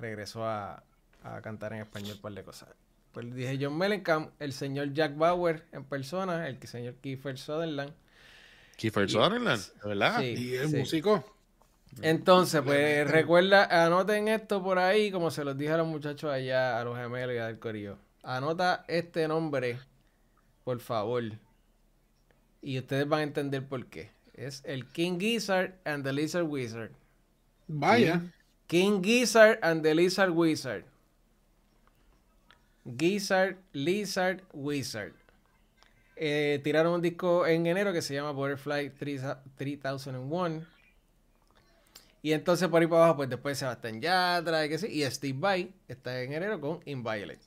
Speaker 2: regresó a, a cantar en español un par de cosas. Pues dije John Mellencamp, el señor Jack Bauer en persona, el señor Kiefer Sutherland.
Speaker 3: Kiefer Sutherland, ¿verdad?
Speaker 1: Sí, y el músico.
Speaker 2: Entonces, pues recuerda, anoten esto por ahí, como se los dije a los muchachos allá, a los gemelos y al corillo. Anota este nombre, por favor. Y ustedes van a entender por qué. Es el King Gizzard and the Lizard Wizard.
Speaker 1: Vaya.
Speaker 2: King Gizzard and the Lizard Wizard. Gizzard, Lizard, Wizard. Eh, tiraron un disco en enero que se llama Butterfly 3001. Y entonces por ahí para abajo, pues después Sebastián Yatra y, que sí, y Steve Vai está en enero con Inviolate.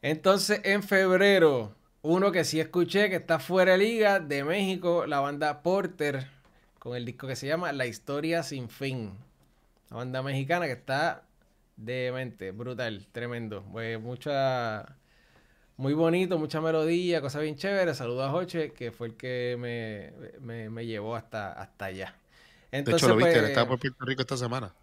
Speaker 2: Entonces en febrero, uno que sí escuché que está fuera de liga de México, la banda Porter, con el disco que se llama La Historia Sin Fin. La banda mexicana que está Demente, brutal, tremendo. Pues mucha. Muy bonito, mucha melodía, cosa bien chévere. Saludos a Joche, que fue el que me, me, llevó hasta, hasta allá.
Speaker 3: Entonces, de hecho, lo viste, él pues, estaba por Puerto Rico esta semana.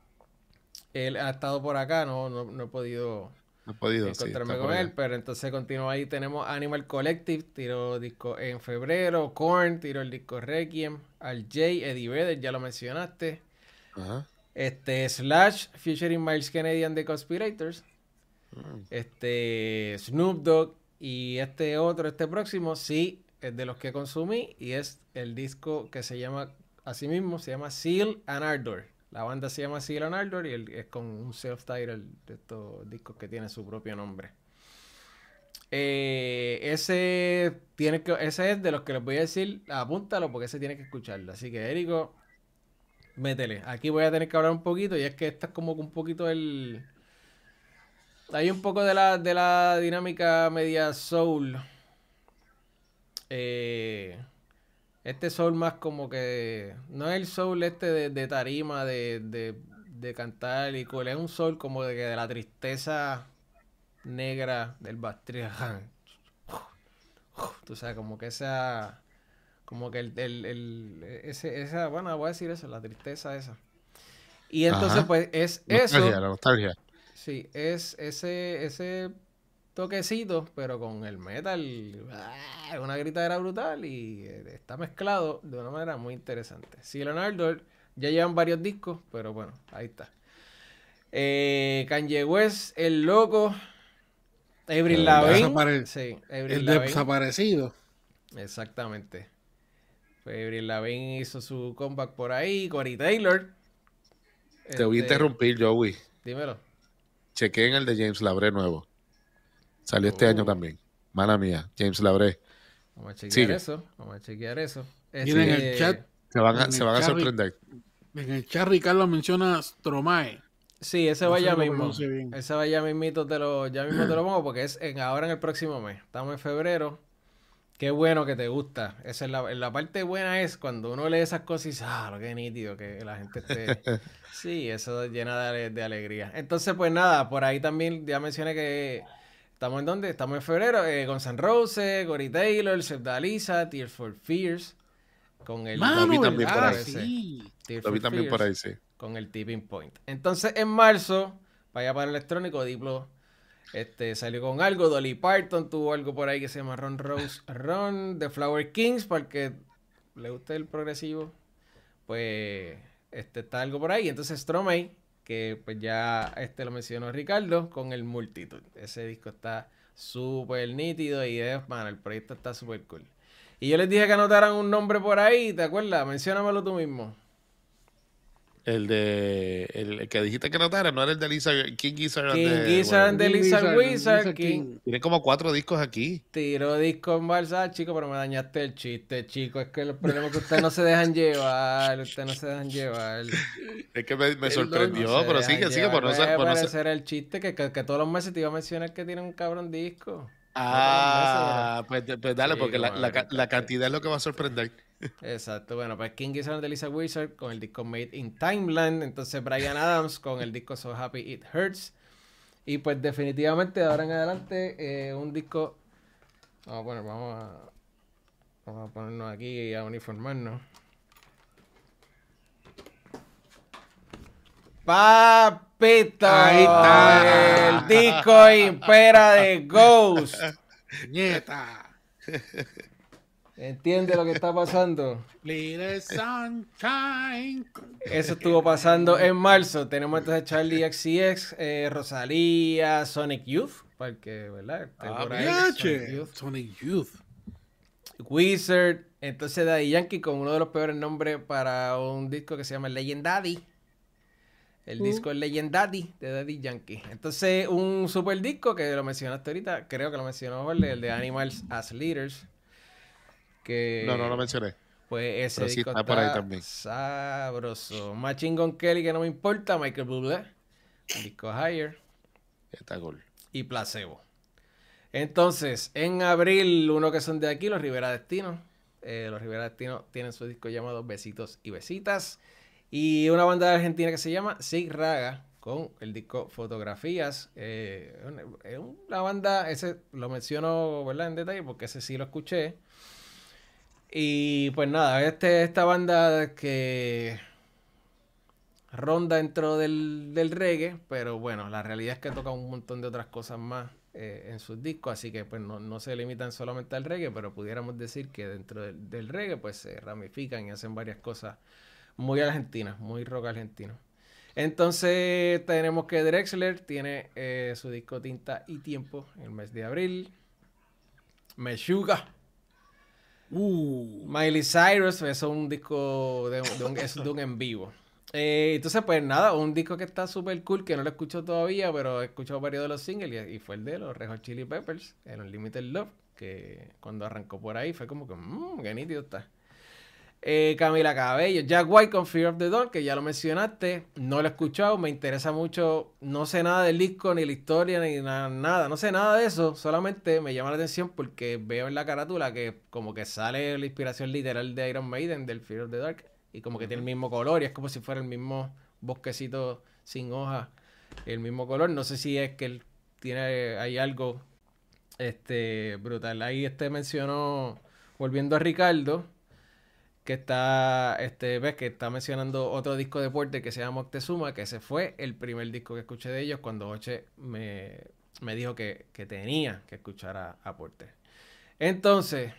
Speaker 2: Él ha estado por acá, no, no, he podido,
Speaker 3: no he podido
Speaker 2: encontrarme con él, pero entonces continúa ahí. Tenemos Animal Collective, tiró disco en febrero. Korn tiró el disco Requiem. Al Jay, Eddie Vedder, ya lo mencionaste. Ajá. Este, Slash, featuring Miles Kennedy and the Conspirators. Mm. Este, Snoop Dogg y este otro, este próximo, sí, es de los que consumí y es el disco que se llama, así mismo, se llama Seal and Ardor. La banda se llama Seal and Ardor y es con un self-title de estos discos que tiene su propio nombre. Eh, ese tiene que, ese es de los que les voy a decir, apúntalo porque ese tiene que escucharlo. Así que, Érico, métele. Aquí voy a tener que hablar un poquito y es que esta es como un poquito el... Hay un poco de la, de la dinámica media soul. Eh, este soul más como que... No es el soul este de, tarima, de, de, de, cantar y cool. Es un soul como de, de la tristeza negra del Bastria. Tú sabes, como que esa como que el, el, el ese, esa, bueno, voy a decir eso, la tristeza esa. Y entonces, pues, es eso.
Speaker 3: La nostalgia.
Speaker 2: Sí, es ese, ese toquecito, pero con el metal, ah, una gritadera brutal y eh, está mezclado de una manera muy interesante. Sí, Leonardo ya llevan varios discos, pero bueno, ahí está. Eh, Kanye West, el loco. Avril Lavigne. Sí,
Speaker 1: el desaparecido.
Speaker 2: Exactamente. Avril Lavigne hizo su comeback por ahí. Cory Taylor.
Speaker 3: Te voy a este, interrumpir, Joey.
Speaker 2: Dímelo.
Speaker 3: Chequé en el de James Labre nuevo. Salió este año oh. también. Mala mía, James Labre.
Speaker 2: Vamos a chequear eso. Vamos a chequear eso.
Speaker 1: en el este, chat.
Speaker 3: Se van a, se van a sorprender.
Speaker 1: En el chat Ricardo menciona Stromae.
Speaker 2: Sí, ese va ya mismo. Ese va ya mismito, te lo, ya mismo te lo pongo porque es en, ahora en el próximo mes. Estamos en febrero. Qué bueno que te gusta. Esa es la, la, parte buena es cuando uno lee esas cosas y dice, ah, lo que nítido, que la gente esté. sí, eso llena de, de, alegría. Entonces, pues nada, por ahí también ya mencioné que estamos en dónde? Estamos en febrero. Eh, con San Rose, Gory Taylor, Seb Dalisa, Tears for Fears. Con el.
Speaker 3: Mano, lo vi también por ahí. Sí. Lo vi también por ahí, sí.
Speaker 2: Con el Tipping Point. Entonces, en marzo, vaya para electrónico, Diplo este, salió con algo, Dolly Parton tuvo algo por ahí que se llama Ron Rose Ron, The Flower Kings, para el que le guste el progresivo, pues este, está algo por ahí. Entonces Stromae, que pues ya este lo mencionó Ricardo, con el Multitude. Ese disco está súper nítido y es, man, el proyecto está súper cool. Y yo les dije que anotaran un nombre por ahí, ¿te acuerdas? Menciónamelo tú mismo.
Speaker 3: El de. El que dijiste que notara, no era el de Lisa King Gizzard.
Speaker 2: King Gizzard de Lisa Wizard. King.
Speaker 3: Tiene como cuatro discos aquí.
Speaker 2: Tiro disco en balsa, chico, pero me dañaste el chiste, chico. Es que el problema es que ustedes no se dejan llevar. Ustedes no se dejan llevar.
Speaker 3: Es que me, sorprendió, pero sigue, sigue. Por no ser.
Speaker 2: Por no ser... el chiste que, que, que, todos los meses te iba a mencionar que tiene un cabrón disco.
Speaker 3: Ah, pues, pues, dale, porque la, la, la cantidad es lo que va a sorprender.
Speaker 2: Exacto, bueno, pues King Gizzard de Lisa Wizard con el disco Made in Timeland, entonces Brian Adams con el disco So Happy It Hurts. Y pues definitivamente ahora en adelante eh, un disco... Vamos a poner, vamos a, vamos a ponernos aquí y a uniformarnos. Ahí está el disco Impera de Ghost.
Speaker 1: Nieta.
Speaker 2: ¿Entiende lo que está pasando? Eso estuvo pasando en marzo. Tenemos entonces Charlie XCX, eh, Rosalía, Sonic Youth. Porque, ¿verdad?
Speaker 1: Ah, Sonic, Youth. Sonic Youth.
Speaker 2: Wizard. Entonces Daddy Yankee con uno de los peores nombres para un disco que se llama Legend Daddy. El disco es Legend Daddy de Daddy Yankee. Entonces, un super disco que lo mencionaste ahorita, creo que lo mencionó el de Animals as Leaders
Speaker 3: no, no lo mencioné.
Speaker 2: Pues ese disco está, por ahí también. Sabroso. Machine Gun Kelly, que no me importa. Michael Bublé. disco Higher.
Speaker 3: Está cool.
Speaker 2: Y Placebo. Entonces, en abril, uno que son de aquí, los Rivera Destino. Eh, los Rivera Destino tienen su disco llamado Besitos y Besitas. Y una banda de Argentina que se llama Sig Raga, con el disco Fotografías. Eh, una banda, ese lo menciono en detalle porque ese sí lo escuché. Y pues nada, este, esta banda que ronda dentro del, reggae, pero bueno, la realidad es que toca un montón de otras cosas más eh, en sus discos, así que pues no, se limitan solamente al reggae, pero pudiéramos decir que dentro del, reggae pues se ramifican y hacen varias cosas muy argentinas, muy rock argentino. Entonces tenemos que Drexler tiene eh, su disco Tinta y Tiempo en el mes de abril. Meshuga Uh. Miley Cyrus, eso es un disco de, un, es de un en vivo. Eh, entonces, pues nada, un disco que está súper cool, que no lo he escuchado todavía, pero he escuchado varios de los singles y, fue el de los Red Chili Peppers, el Unlimited Love, que cuando arrancó por ahí fue como que, mmm, qué nítido está. Eh, Camila Cabello, Jack White con Fear of the Dog, que ya lo mencionaste, no lo he escuchado, me interesa mucho, no sé nada del disco, ni la historia, ni nada, no sé nada de eso, solamente me llama la atención porque veo en la carátula que como que sale la inspiración literal de Iron Maiden, del Fear of the Dark, y como que tiene el mismo color, y es como si fuera el mismo bosquecito sin hojas, el mismo color, no sé si es que él tiene, hay algo este brutal, ahí este mencionó, volviendo a Ricardo, que está, este, ves que está mencionando otro disco de Porter que se llama Moctezuma, que ese fue el primer disco que escuché de ellos cuando Oche me, dijo que, tenía que escuchar a, a, Porter. Entonces,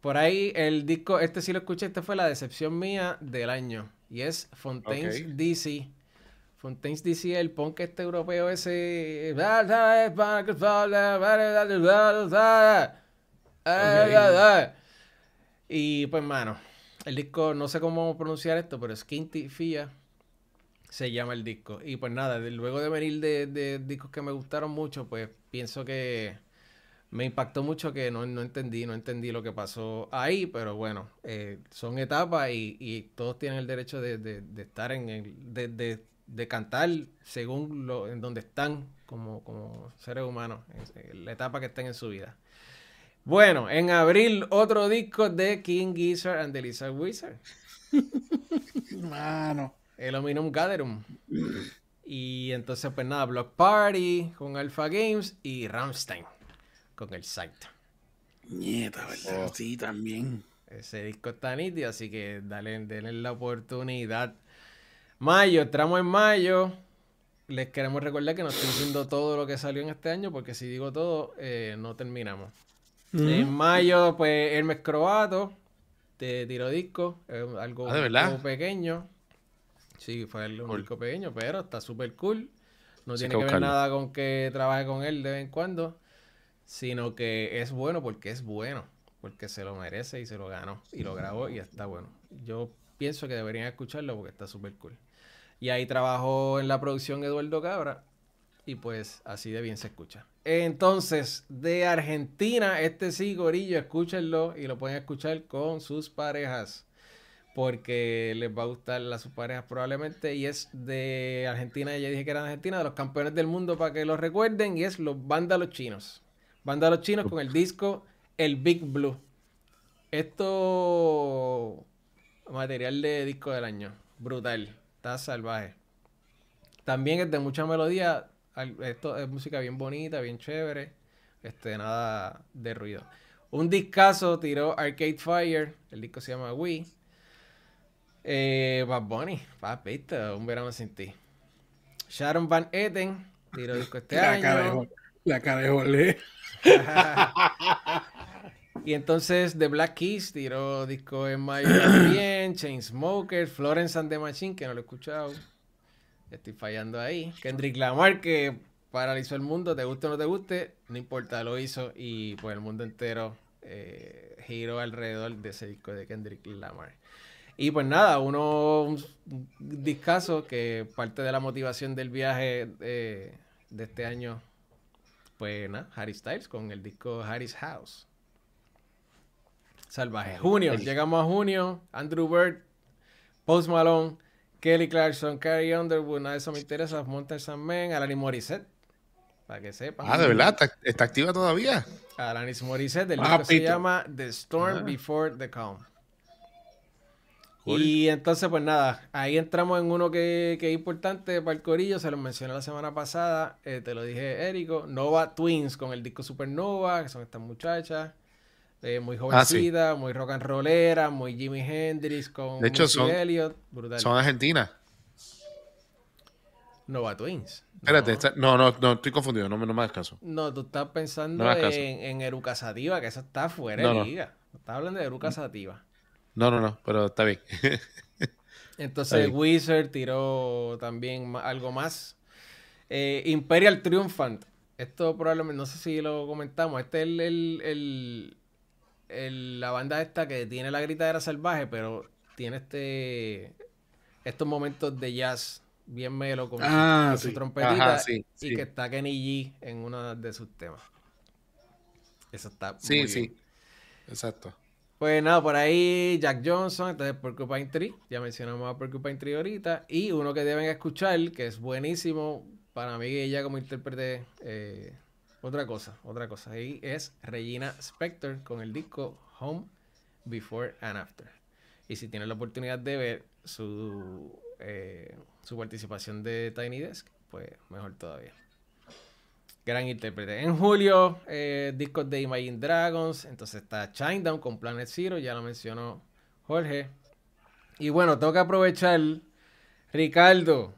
Speaker 2: por ahí el disco, este sí lo escuché, este fue la decepción mía del año, y es Fontaine's DC. Fontaine's DC, el punk este europeo ese... Y pues, mano, el disco, no sé cómo pronunciar esto, pero Skinty Fia se llama el disco. Y pues nada, luego de venir de, discos que me gustaron mucho, pues pienso que me impactó mucho que no, entendí, no entendí lo que pasó ahí, pero bueno, eh, son etapas y, todos tienen el derecho de, estar en el, de, cantar según lo, en donde están como, como seres humanos, la etapa que estén en su vida. Bueno, en abril otro disco de King Gizzard and the Lizard Wizard.
Speaker 1: Mano.
Speaker 2: El Ominum Gatherum. Y entonces, pues nada, Block Party con Alpha Games y Ramstein con el site.
Speaker 1: Nieta, ¿verdad? Oh. Sí, también.
Speaker 2: Ese disco está nítido, así que dale, denle la oportunidad. Mayo, entramos en mayo. Les queremos recordar que no estoy diciendo todo lo que salió en este año, porque si digo todo, eh, no terminamos. En mayo, pues Hermes Croato de tiro disco, algo,
Speaker 3: ah,
Speaker 2: pequeño. Sí, fue un disco pequeño, pero está súper cool. No tiene que, ver nada con que trabaje con él de vez en cuando, sino que es bueno porque es bueno, porque se lo merece y se lo ganó y lo grabó y está bueno. Yo pienso que deberían escucharlo porque está súper cool. Y ahí trabajó en la producción Eduardo Cabra y pues así de bien se escucha. Entonces, de Argentina, este sí, Gorillo, escúchenlo y lo pueden escuchar con sus parejas. Porque les va a gustar a sus parejas probablemente. Y es de Argentina, ya dije que era de Argentina, de los campeones del mundo para que lo recuerden. Y es los Vándalos Chinos. Vándalos Chinos con el disco El Big Blue. Esto, material de disco del año. Brutal. Está salvaje. También es de mucha melodía esto es música bien bonita, bien chévere. Este, nada de ruido. Un discazo tiró Arcade Fire. El disco se llama Wii. Eh, Bad Bunny, papito, un verano sin ti. Sharon Van Etten tiró disco este la año.
Speaker 1: la cara de
Speaker 2: y entonces The Black Keys tiró disco en mayo también. Chainsmokers, Florence and the Machine, que no lo he escuchado. Estoy fallando ahí. Kendrick Lamar, que paralizó el mundo, te guste o no te guste, no importa, lo hizo y pues el mundo entero eh, giró alrededor de ese disco de Kendrick Lamar. Y pues nada, uno, un, discazo que parte de la motivación del viaje eh, de este año, pues nada, Harry Styles con el disco Harry's House. Salvaje. Junio, llegamos a junio, Andrew Bird, Post Malone, Kelly Clarkson, Carrie Underwood, nada de eso me interesa, Monsters and Men, Alanis Morissette, para que sepan.
Speaker 3: Ah, ¿de verdad? ¿Está, activa todavía?
Speaker 2: Alanis Morissette, el disco se llama The Storm ah. Before the Calm. Y entonces, pues nada, ahí entramos en uno que, que, es importante para el corillo, se lo mencioné la semana pasada, eh, te lo dije Érico, Nova Twins con el disco Supernova, que son estas muchachas. Eh, muy ah, jovencita, muy rock and rollera, muy Jimi Hendrix con
Speaker 3: de hecho, son, Elliot, son argentinas.
Speaker 2: Nova Twins.
Speaker 3: Espérate, no. no, no, estoy confundido, no, no me hagas caso.
Speaker 2: No, tú estás pensando en, en Eruca Sativa, que eso está fuera de liga. Estás hablando de Eruca Sativa.
Speaker 3: No, no, no, pero está bien.
Speaker 2: Entonces, Wizard tiró también algo más. Eh, Imperial Triumphant. Esto probablemente, no sé si lo comentamos. Este es el la banda esta que tiene la gritadera salvaje, pero tiene este estos momentos de jazz bien melo con, ah, su trompetita y que está Kenny G en uno de sus temas. Eso está
Speaker 3: sí, muy sí. Exacto.
Speaker 2: Pues nada, por ahí Jack Johnson, entonces Porcupine Tree, ya mencionamos a Porcupine Tree ahorita, y uno que deben escuchar, que es buenísimo para mí y ella como intérprete eh, otra cosa, otra cosa. Ahí es Regina Spector con el disco Home Before and After. Y si tienen la oportunidad de ver su, eh, su participación de Tiny Desk, pues mejor todavía. Gran intérprete. En julio, eh, discos de Imagine Dragons. Entonces está Shinedown con Planet Zero, ya lo mencionó Jorge. Y bueno, tengo que aprovechar Ricardo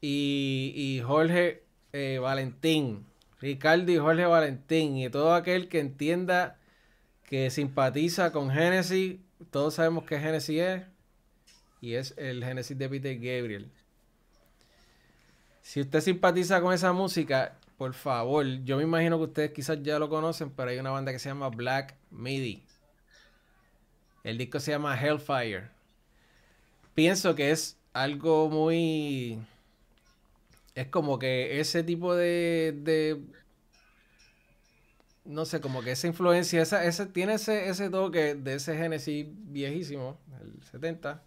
Speaker 2: y, y Jorge eh, Valentín Ricardo y Jorge Valentín y todo aquel que entienda que simpatiza con Genesis, todos sabemos que Genesis es, y es el Genesis de Peter Gabriel. Si usted simpatiza con esa música, por favor, yo me imagino que ustedes quizás ya lo conocen, pero hay una banda que se llama Black Midi. El disco se llama Hellfire. Pienso que es algo muy es como que ese tipo de, no sé, como que esa influencia, esa, ese, tiene ese, ese toque de ese Genesis viejísimo, el 70.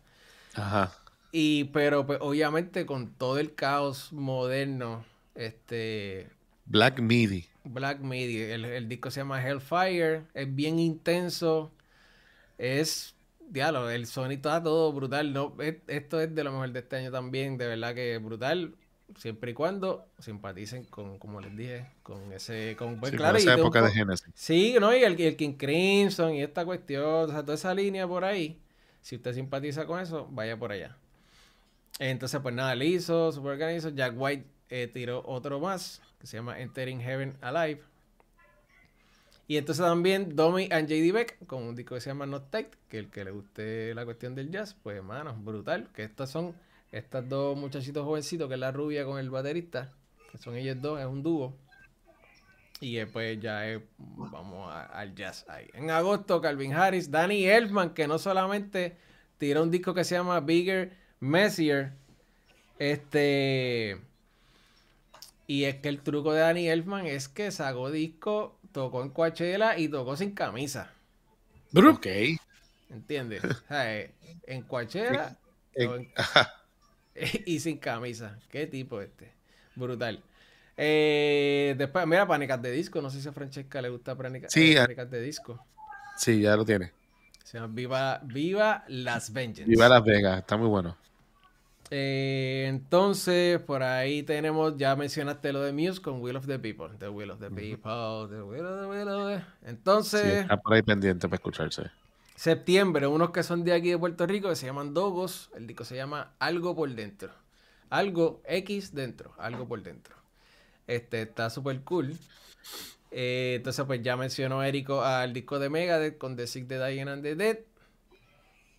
Speaker 3: Ajá.
Speaker 2: Y, pero pues, obviamente con todo el caos moderno, este,
Speaker 3: Black Midi.
Speaker 2: Black Midi. El, disco se llama Hellfire. Es bien intenso. Es. Diálogo, el sonido está todo brutal. No, esto es de lo mejor de este año también. De verdad que brutal. Siempre y cuando simpaticen con, como les dije, con ese. Con, pues, claro,
Speaker 3: esa época de Genesis.
Speaker 2: Sí, ¿no? Y el, el King Crimson y esta cuestión. O sea, toda esa línea por ahí. Si usted simpatiza con eso, vaya por allá. Entonces, pues nada, le hizo, super hizo. Jack White eh, tiró otro más, que se llama Entering Heaven Alive. Y entonces también Domi and JD Beck con un disco que se llama Not Tight, que el que le guste la cuestión del jazz, pues hermano, brutal. Que estas son estas dos muchachitos jovencitos, que es la rubia con el baterista, que son ellos dos, es un dúo. Y después ya vamos al jazz ahí. En agosto, Calvin Harris, Danny Elfman, que no solamente tiró un disco que se llama Bigger, Messier. Este. Y es que el truco de Danny Elfman es que sacó disco, tocó en Coachella y tocó sin camisa.
Speaker 3: Ok.
Speaker 2: ¿Entiendes? Eh, en Coachella y sin camisa. ¿Qué tipo este? Brutal. Eh, después, mira, Pánicas de Disco. No sé si a Francesca le gusta Pánicas
Speaker 3: sí,
Speaker 2: eh, de Disco.
Speaker 3: Sí, ya lo tiene.
Speaker 2: Se llama Viva, Viva Las Vengeance.
Speaker 3: Viva Las Vegas, está muy bueno.
Speaker 2: Eh, entonces, por ahí tenemos, ya mencionaste lo de Muse con Will of the People. The Will of the People, The Will of the Will Entonces.
Speaker 3: está por ahí pendiente para escucharse.
Speaker 2: Septiembre, unos que son de aquí de Puerto Rico que se llaman Dogos. El disco se llama Algo por Dentro. Algo X dentro, algo por dentro. Este está súper cool. Eh, entonces, pues ya mencionó Érico al disco de Megadeth con The Sick, The Dying and the Dead.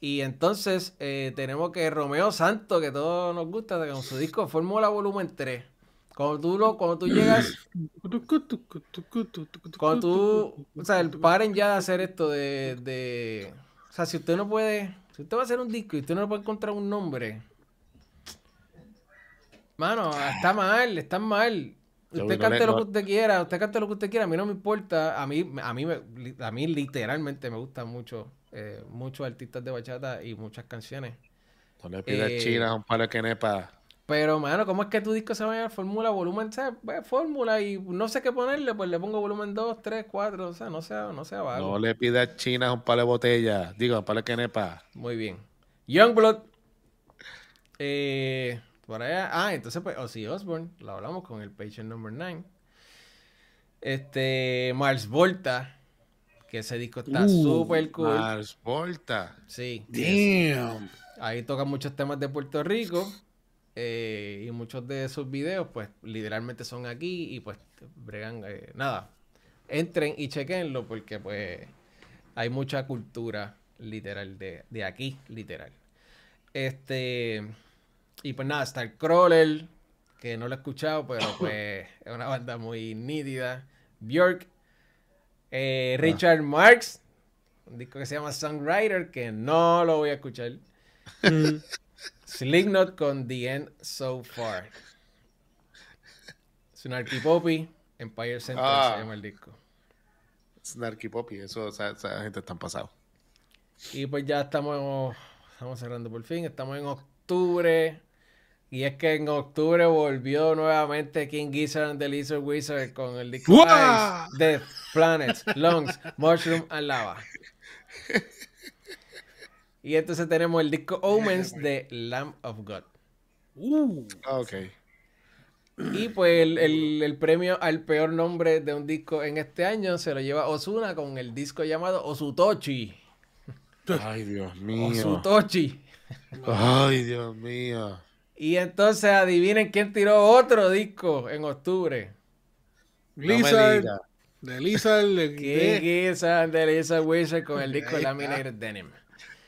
Speaker 2: Y entonces eh, tenemos que Romeo Santo, que todos nos gusta, con su disco Fórmula Volumen 3. Cuando tú, lo, cuando tú llegas. Cuando tú. O sea, paren ya de hacer esto de, de. O sea, si usted no puede. Si usted va a hacer un disco y usted no puede encontrar un nombre. Mano, está mal, está mal. Usted cante lo que usted quiera, usted cante lo que usted quiera, a mí no me importa, a mí, a mí, a mí literalmente me gustan mucho eh, muchos artistas de bachata y muchas canciones.
Speaker 3: No le pidas eh, China un palo que nepa.
Speaker 2: Pero, mano, ¿cómo es que tu disco se va a llamar Fórmula Volumen 6? Pues, fórmula y no sé qué ponerle, pues le pongo volumen 2, 3, 4, o sea, no sea, no sea vago.
Speaker 3: No le pidas China un palo de botella, digo, un palo que nepa.
Speaker 2: Muy bien. Youngblood. Eh, por allá. Ah, entonces, pues, Ozzy Osbourne, lo hablamos con el patient number 9. Este, Mars Volta, que ese disco está uh, súper cool.
Speaker 3: Mars Volta.
Speaker 2: Sí.
Speaker 1: Damn.
Speaker 2: Ahí tocan muchos temas de Puerto Rico. Eh, y muchos de esos videos, pues, literalmente son aquí. Y pues, bregan. Eh, nada. Entren y chequenlo porque, pues, hay mucha cultura literal de, de aquí, literal. Este. Y pues nada, está el Crawler, que no lo he escuchado, pero pues es una banda muy nítida. Björk, eh, Richard Marx, un disco que se llama Songwriter, que no lo voy a escuchar. Slipknot con The End So Far. Snarky Poppy, Empire Center se ah. llama el disco.
Speaker 3: Snarky Poppy, eso, esa, esa gente está pasado.
Speaker 2: Y pues ya estamos, estamos cerrando por fin, estamos en octubre. Y es que en octubre volvió nuevamente King Gizzard and the Lizard Wizard con el disco Ice, Death, Planets, Lungs, Mushroom and Lava. Y entonces tenemos el disco Omens de Lamb of God.
Speaker 3: Uh, ok.
Speaker 2: Y pues el, el, premio al peor nombre de un disco en este año se lo lleva Osuna con el disco llamado Osutochi.
Speaker 3: Ay, Dios mío.
Speaker 2: Osutochi.
Speaker 3: Ay, Dios mío.
Speaker 2: Y entonces adivinen quién tiró otro disco en octubre.
Speaker 1: Lizard. de Lizard.
Speaker 2: ¿Qué Lizard de Lizard Wizard con el disco Laminated Denim?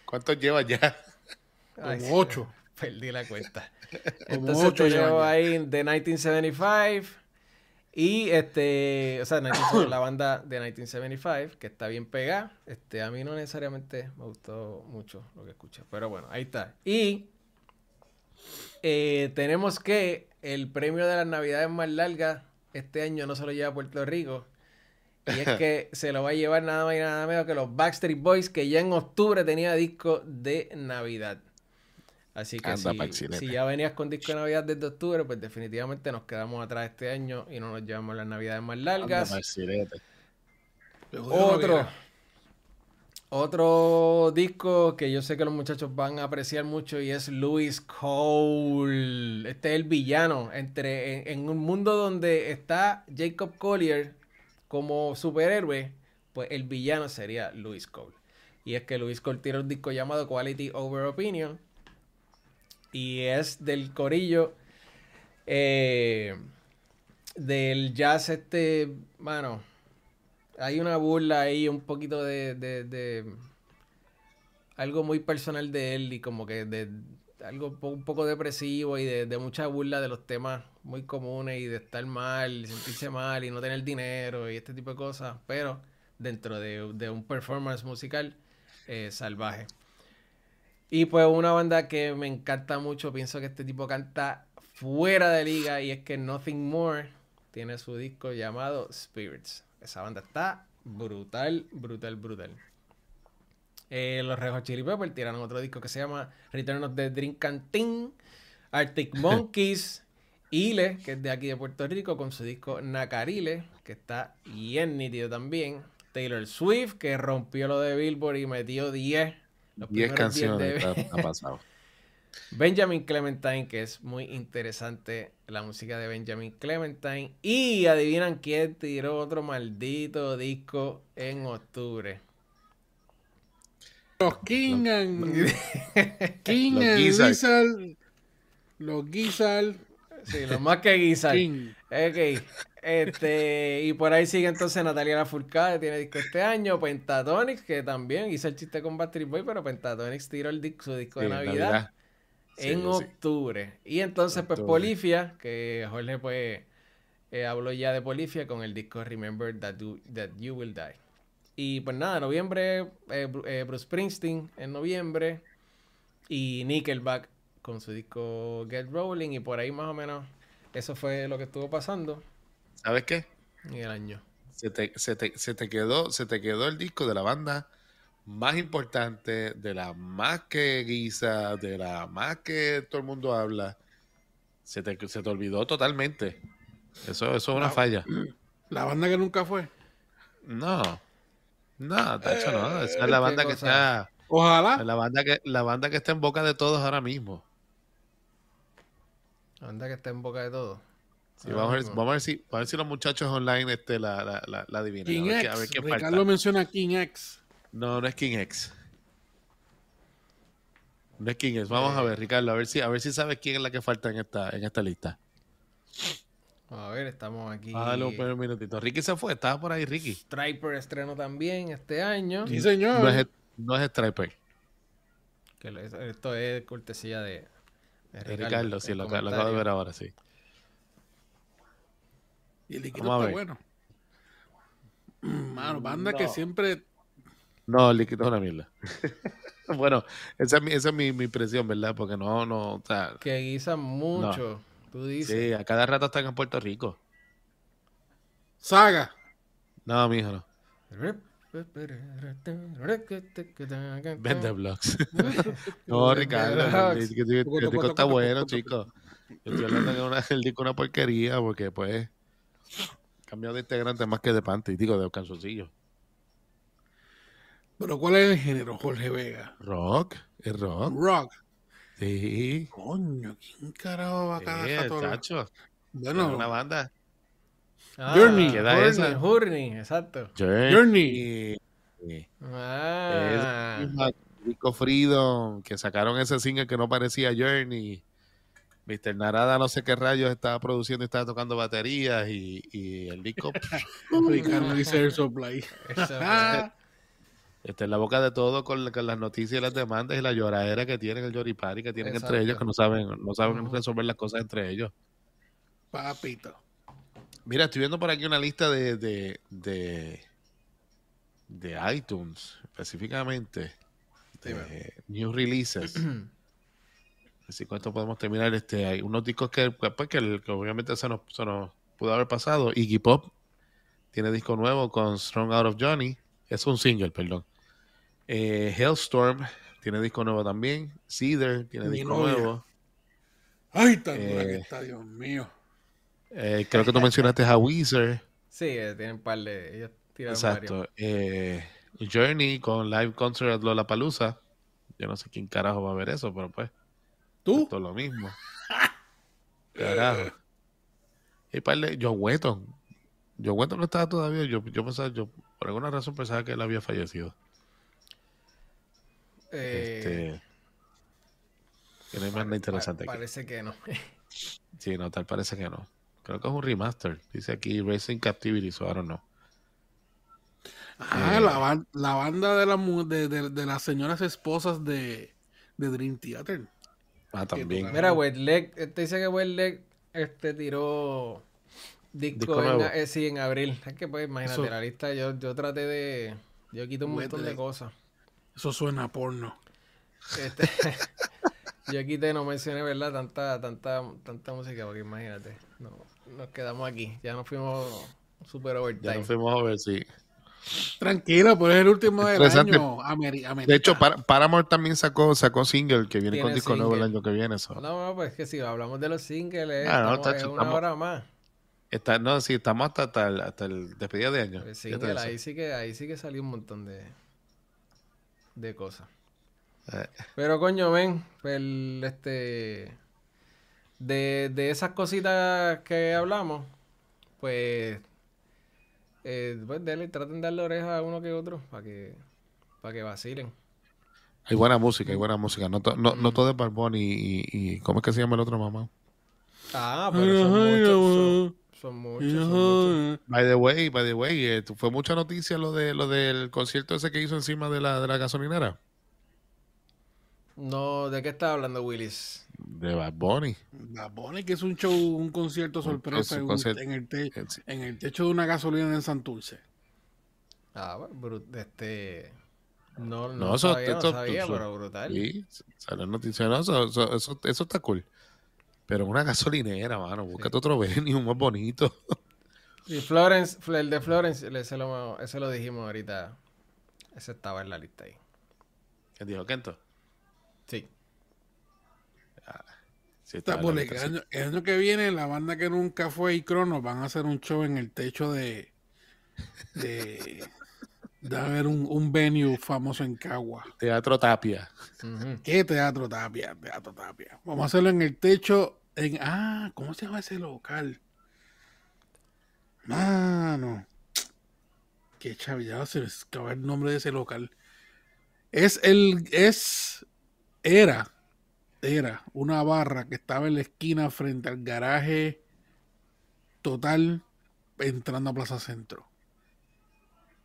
Speaker 3: ¿Cuántos llevas ya?
Speaker 1: Como ocho.
Speaker 2: Perdí la cuenta. Entonces ocho llevo ahí de 1975. Y este, o sea, la banda de 1975, que está bien pegada. Este, a mí no necesariamente me gustó mucho lo que escuché. Pero bueno, ahí está. Y eh, tenemos que el premio de las navidades más largas este año no se lo lleva a Puerto Rico. Y es que se lo va a llevar nada más y nada menos que los Backstreet Boys, que ya en octubre tenía disco de Navidad. Así que si, ya venías con disco de Navidad desde octubre, pues definitivamente nos quedamos atrás este año y no nos llevamos las Navidades más largas. Otro, otro disco que yo sé que los muchachos van a apreciar mucho y es Louis Cole. Este es el villano. Entre, en, un mundo donde está Jacob Collier como superhéroe, pues el villano sería Louis Cole. Y es que Louis Cole tiene un disco llamado Quality Over Opinion. Y es del corillo eh, del jazz este, bueno, hay una burla ahí, un poquito de, de, algo muy personal de él y como que de algo un poco depresivo y de, mucha burla de los temas muy comunes y de estar mal, sentirse mal y no tener dinero y este tipo de cosas, pero dentro de, un performance musical eh, salvaje. Y pues una banda que me encanta mucho, pienso que este tipo canta fuera de liga y es que Nothing More tiene su disco llamado Spirits. Esa banda está brutal, brutal, brutal. Eh, los Rejos Chili Peppers tiraron otro disco que se llama Return of the Drink Canteen. Arctic Monkeys. Ile, que es de aquí de Puerto Rico, con su disco Nakarile, que está bien nítido también. Taylor Swift, que rompió lo de Billboard y metió 10.
Speaker 3: 10 canciones ha pasado.
Speaker 2: Benjamin Clementine, que es muy interesante la música de Benjamin Clementine. Y adivinan quién tiró otro maldito disco en octubre.
Speaker 1: Los King and, King los. Los.
Speaker 2: Sí, los más que Gizzard. Ok. Este, y por ahí sigue entonces Natalia Lafourcade, tiene disco este año. Pentatonix, que también hizo el chiste con Backstreet Boy, pero Pentatonix tiró el disco, su disco de Navidad en octubre. Y entonces, pues, Polifia, que Jorge, pues, eh, habló ya de Polifia con el disco Remember That You, That you Will Die. Y pues nada, noviembre, eh, eh, Bruce Springsteen en noviembre. Y Nickelback con su disco Get Rolling. Y por ahí más o menos eso fue lo que estuvo pasando.
Speaker 3: ¿Sabes qué?
Speaker 2: En el año.
Speaker 3: Se te, se te, se te, quedó, se te quedó el disco de la banda más importante, de la más que guisa, de la más que todo el mundo habla, se te, se te olvidó totalmente. Eso, eso es una falla.
Speaker 1: La banda que nunca fue.
Speaker 3: No. No, de hecho no. Esa es la banda que está.
Speaker 1: Ojalá.
Speaker 3: La banda que, la banda que está en boca de todos ahora mismo.
Speaker 2: La banda que está en boca de todos.
Speaker 3: vamos, a ver, vamos, a ver, si, vamos a ver si los muchachos online este, la, la, la, la adivinan.
Speaker 1: King a ver, X. Ricardo menciona King X.
Speaker 3: No, no es King X. No es King X. Vamos a ver, Ricardo, a ver si, a ver si sabes quién es la que falta en esta, en esta lista.
Speaker 2: A ver, estamos aquí.
Speaker 3: Ah, dale un minutito. Ricky se fue, estaba por ahí, Ricky.
Speaker 2: Striper estreno también este año.
Speaker 1: Sí, señor.
Speaker 3: No es, no es Striper.
Speaker 2: esto es cortesía de,
Speaker 3: Ricardo. sí, lo, acabo de ver ahora, sí.
Speaker 1: Y el líquido está bueno. Mano, banda que siempre
Speaker 3: no, el líquido es una mierda. bueno, esa es, mi, esa es mi, mi, impresión, ¿verdad? Porque no, no, o sea,
Speaker 2: Que guisan mucho, tú dices. Sí,
Speaker 3: a cada rato están en Puerto Rico.
Speaker 1: Saga.
Speaker 3: No, mijo, no. Vende blogs. no, Ricardo, el, disco está bueno, chicos. Yo estoy hablando de una, el disco una porquería porque, pues, cambiado de integrante más que de panty, digo, de calzoncillos.
Speaker 1: Pero ¿cuál es el género, Jorge Vega?
Speaker 3: Rock, es rock.
Speaker 1: Rock.
Speaker 3: Sí.
Speaker 1: Coño, ¿quién carajo va a
Speaker 3: cada
Speaker 1: tacho.
Speaker 3: Bueno. Una banda.
Speaker 2: Ah, Journey. Journey, Journey, exacto.
Speaker 1: Journey.
Speaker 3: Ah. Es Disco Freedom, que sacaron ese single que no parecía Journey. Mr. Narada no sé qué rayos estaba produciendo y estaba tocando baterías y, y el disco...
Speaker 1: Ricardo dice el supply.
Speaker 3: Está en la boca de todo con, las noticias y las demandas y la lloradera que tienen, el yoripari que tienen entre ellos, que no saben, no saben resolver las cosas entre ellos.
Speaker 1: Papito.
Speaker 3: Mira, estoy viendo por aquí una lista de, de, de, de iTunes, específicamente, de new releases. Así esto podemos terminar. Este, hay unos discos que, pues, que, obviamente se nos, se nos pudo haber pasado. Iggy Pop tiene disco nuevo con Strong Out of Johnny. Es un single, perdón. Eh, Hellstorm tiene disco nuevo también. Cedar tiene disco nuevo.
Speaker 1: Ay, tan dura que eh, está, Dios mío.
Speaker 3: Eh, creo que tú mencionaste a Weezer.
Speaker 2: Sí, eh, tienen un par de. Ellos
Speaker 3: Exacto. Journey con Live Concert at Lollapalooza. Yo no sé quién carajo va a ver eso, pero pues.
Speaker 1: ¿Tú?
Speaker 3: Esto es lo mismo. carajo. Y par de John Wetton. John Wetton no estaba todavía. Yo, yo pensaba, yo por alguna razón pensaba que él había fallecido.
Speaker 2: Eh,
Speaker 3: este, no hay más nada interesante
Speaker 2: Parece que no.
Speaker 3: sí, no, tal parece que no. Creo que es un remaster. Dice aquí Racing Captivity, so I don't know.
Speaker 1: Ah, eh, la, la, banda de, la, de, de, las señoras esposas de, de Dream Theater.
Speaker 3: Ah, también.
Speaker 2: Mira, Wetleg, te dice que Wetleg este tiró disco, en, eh, sí, en abril. Es que pues imagínate, la lista yo, yo traté de... Yo quito un montón de cosas.
Speaker 1: Eso suena a porno.
Speaker 2: Este, yo quité, no mencioné, ¿verdad? Tanta, tanta, tanta música, porque imagínate, no, nos quedamos aquí. Ya nos fuimos super overtime.
Speaker 3: Ya nos fuimos over, sí.
Speaker 1: Tranquilo, pues es el último del año.
Speaker 3: De hecho, Paramore también sacó, sacó single que viene con disco nuevo el año que viene.
Speaker 2: No, no, pues que si hablamos de los singles, ah, estamos, es una hora más.
Speaker 3: Está, no, sí, estamos hasta, hasta, el, hasta el despedida de año.
Speaker 2: ahí sí que ahí sí que salió un montón de, de cosas.
Speaker 3: Eh.
Speaker 2: Pero coño, ven, el, este de, de esas cositas que hablamos, pues eh, pues dele, traten de darle oreja a uno que otro para que, para que vacilen.
Speaker 3: Hay buena música, hay buena música. No, no, no todo es Barbón y, y, ¿Cómo es que se llama el otro mamá?
Speaker 2: Ah, pero son muchos. Son, muchos,
Speaker 3: By the way, by the way, eh, fue mucha noticia lo de lo del concierto ese que hizo encima de la, de la gasolinera.
Speaker 2: No, ¿de qué está hablando Willis?
Speaker 3: De Bad Bunny.
Speaker 1: Bad Bunny, que es un show, un concierto sorpresa en, el en, el techo de una gasolina en Santurce.
Speaker 2: Ah, este... No, no, eso, sabía, sabía pero brutal.
Speaker 3: Sí, sale noticia, no, eso, eso, eso, está cool. Pero una gasolinera, mano, búscate otro venue más bonito.
Speaker 2: Y Florence, el de Florence, ese lo, ese lo dijimos ahorita. Ese estaba en la lista ahí.
Speaker 3: ¿Qué dijo Kento?
Speaker 2: Sí.
Speaker 1: Está por el, año, que viene, la banda que nunca fue y Cronos van a hacer un show en el techo de. de. de haber un, un venue famoso en Cagua.
Speaker 3: Teatro Tapia.
Speaker 1: ¿Qué teatro Tapia? Teatro Tapia. Vamos a hacerlo en el techo. En, ah, ¿cómo se llama ese local? Mano. Qué chavillado se me acaba el nombre de ese local. Es el. Es. Era era una barra que estaba en la esquina frente al garaje total entrando a Plaza Centro.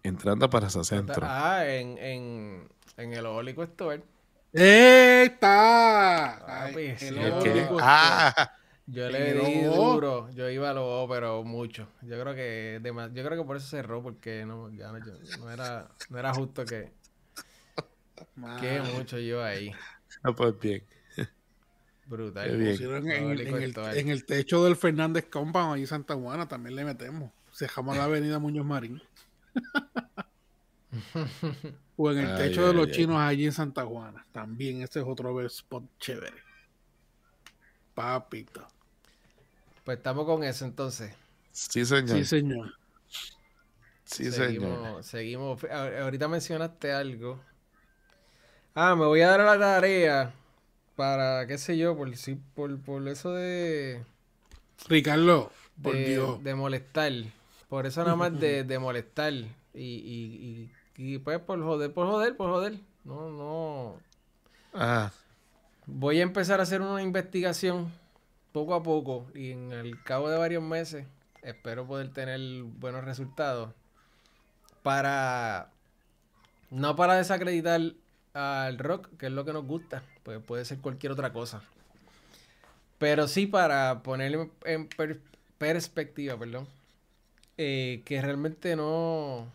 Speaker 3: Entrando a Plaza Centro.
Speaker 2: Ah, en, en, en el Oblique Store.
Speaker 1: ¡Está!
Speaker 3: ah,
Speaker 2: yo le di duro, yo iba a lo pero mucho. Yo creo que yo creo que por eso cerró, porque no, no, era, no era justo que, que mucho yo ahí.
Speaker 3: No, pues bien.
Speaker 2: Brutal.
Speaker 1: En, el, techo del Fernández Compound, ahí en Santa Juana, también le metemos. Dejamos la avenida Muñoz Marín. o en el techo de los chinos allí en Santa Juana. También ese es otro spot chévere. Papito.
Speaker 2: Pues estamos con eso entonces.
Speaker 3: Sí, señor.
Speaker 1: Sí, señor.
Speaker 3: Sí,
Speaker 2: seguimos, Seguimos. Ahorita mencionaste algo. Ah, me voy a dar a la tarea para, qué sé yo, por, por, por eso de...
Speaker 1: Ricardo, por Dios.
Speaker 2: De molestar. Por eso nada más de, de molestar. Y, y, y, pues por joder, por joder, por joder. No, no.
Speaker 3: Ah.
Speaker 2: Voy a empezar a hacer una investigación poco a poco y en el cabo de varios meses espero poder tener buenos resultados para no para desacreditar al rock, que es lo que nos gusta, pues puede ser cualquier otra cosa. Pero sí para ponerle en perspectiva, perdón, eh, que realmente no...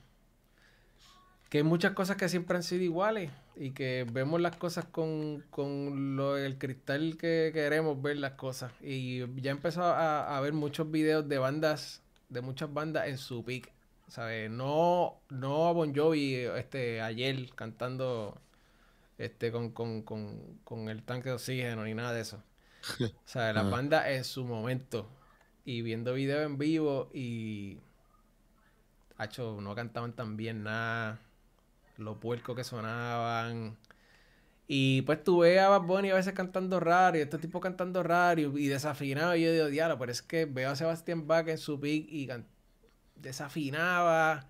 Speaker 2: que hay muchas cosas que siempre han sido iguales y que vemos las cosas con, con lo, el cristal que queremos ver las cosas. Y ya empezó a, a ver muchos videos de bandas, de muchas bandas en su peak. ¿Sabes? No, no a Bon Jovi este, ayer cantando este, con, con, con, con el tanque de oxígeno ni nada de eso. O sea, la banda en su momento. Y viendo videos en vivo y. Hacho, no cantaban tan bien nada. Lo puerco que sonaban. Y pues tú ves a Bad Bunny a veces cantando raro y este tipo cantando raro y, desafinado. Y yo digo, diablo, pero es que veo a Sebastián Bach en su pick y desafinaba.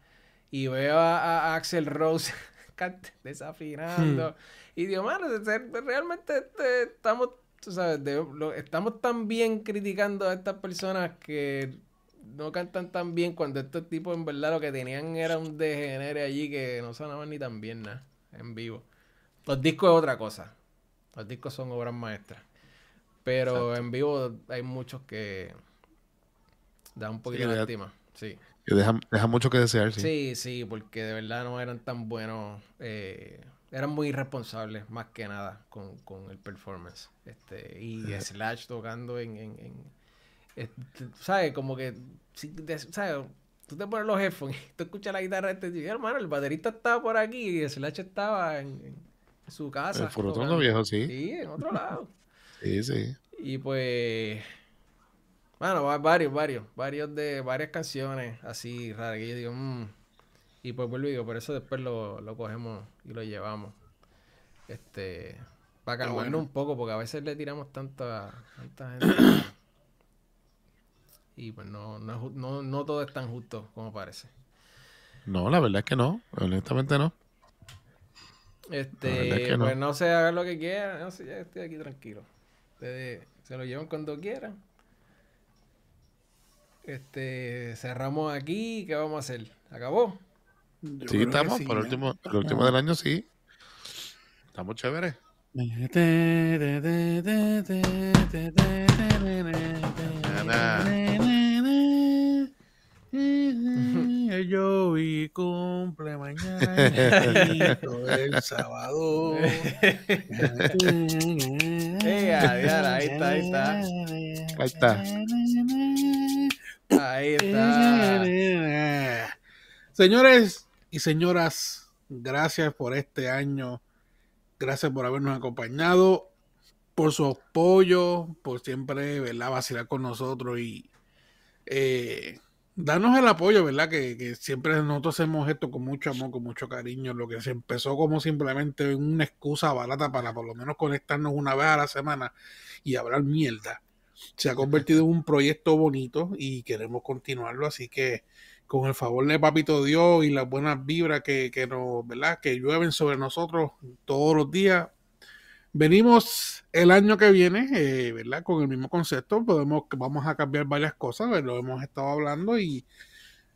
Speaker 2: Y veo a, Axel Rose desafinando. Hmm. Y digo, mano, realmente este, estamos, tú sabes, estamos tan bien criticando a estas personas que no cantan tan bien cuando estos tipos en verdad lo que tenían era un degenere allí que no sonaban ni tan bien nada en vivo. Los discos es otra cosa. Los discos son obras maestras. Pero en vivo hay muchos que dan un poquito de lástima. Sí.
Speaker 3: Deja, deja, mucho que desear, sí.
Speaker 2: Sí, sí, porque de verdad no eran tan buenos. Eh, eran muy irresponsables, más que nada, con, con el performance. Este, y Slash tocando en. en, en este, ¿Sabes? Como que. ¿Sabes? Tú te pones los headphones y tú escuchas la guitarra este y hermano, el baterista estaba por aquí y Slash estaba en su casa.
Speaker 3: El Furotondo viejo, sí.
Speaker 2: Sí, en otro lado.
Speaker 3: sí, sí.
Speaker 2: Y pues. Bueno, varios, varios, varios de varias canciones así raras que yo digo, mmm. Y pues vuelvo y digo, por eso después lo, lo cogemos y lo llevamos. Este. Para calmarnos un poco, porque a veces le tiramos tanto a tanta gente. y pues no, no, no, no todo es tan justo como parece.
Speaker 3: No, la verdad es que no. Honestamente no.
Speaker 2: Este, pues no sé, hagan lo que quieran. No sé, ya estoy aquí tranquilo. Ustedes se lo llevan cuando quieran. Este, cerramos aquí. ¿Qué vamos a hacer? ¿Acabó?
Speaker 3: sí, estamos. por el último, el último del año, sí. Estamos chéveres.
Speaker 1: Yo vi cumple mañana el sábado.
Speaker 2: ahí está, ahí está.
Speaker 3: Ahí está.
Speaker 2: Ahí está.
Speaker 1: Señores y señoras, gracias por este año. Gracias por habernos acompañado, por su apoyo, por siempre ¿verdad? vacilar con nosotros y eh, danos el apoyo, ¿verdad? Que, siempre nosotros hacemos esto con mucho amor, con mucho cariño. Lo que se empezó como simplemente una excusa barata para por lo menos conectarnos una vez a la semana y hablar mierda. Se ha convertido en un proyecto bonito y queremos continuarlo, así que con el favor de Papito Dios y las buenas vibras que, que nos, ¿verdad? Que llueven sobre nosotros todos los días, Venimos el año que viene, eh, ¿verdad? Con el mismo concepto, podemos, vamos a cambiar varias cosas, lo hemos estado hablando y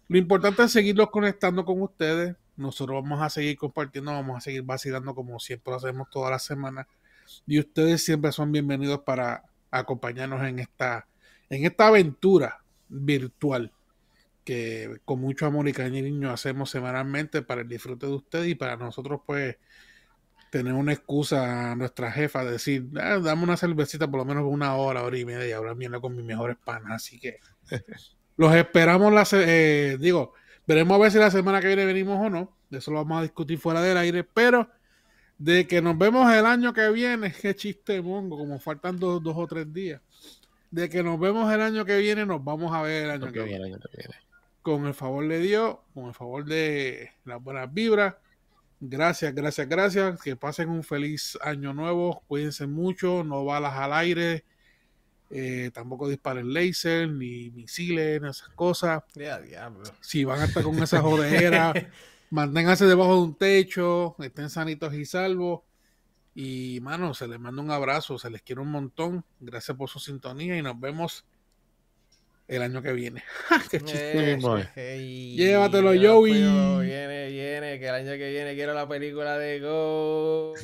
Speaker 1: lo importante es seguirlos conectando con ustedes. Nosotros vamos a seguir compartiendo, vamos a seguir vacilando como siempre hacemos todas las semanas. Y ustedes siempre son bienvenidos para acompañarnos en esta, en esta aventura virtual que con mucho amor y cariño hacemos semanalmente para el disfrute de ustedes y para nosotros pues tener una excusa a nuestra jefa, decir, ah, dame una cervecita por lo menos una hora, hora y media y ahora viene con mis mejores panas. Así que los esperamos, la eh, digo, veremos a ver si la semana que viene venimos o no. De eso lo vamos a discutir fuera del aire, pero de que nos vemos el año que viene, qué chiste mongo, como faltan dos, o tres días. De que nos vemos el año que viene, nos vamos a ver el año, que, viene. viene. Con el favor de Dios, con el favor de las buenas vibras Gracias, gracias, gracias. Que pasen un feliz año nuevo. Cuídense mucho. No balas al aire. Eh, tampoco disparen láser, ni misiles, ni esas cosas. Si van a estar con esa jodera, manténganse debajo de un techo. Estén sanitos y salvos. Y, mano, se les manda un abrazo. Se les quiere un montón. Gracias por su sintonía y nos vemos el año que viene. Qué chiste. Eh, Llévatelo, Joey.
Speaker 2: Viene, viene, que el año que viene quiero la película de Go.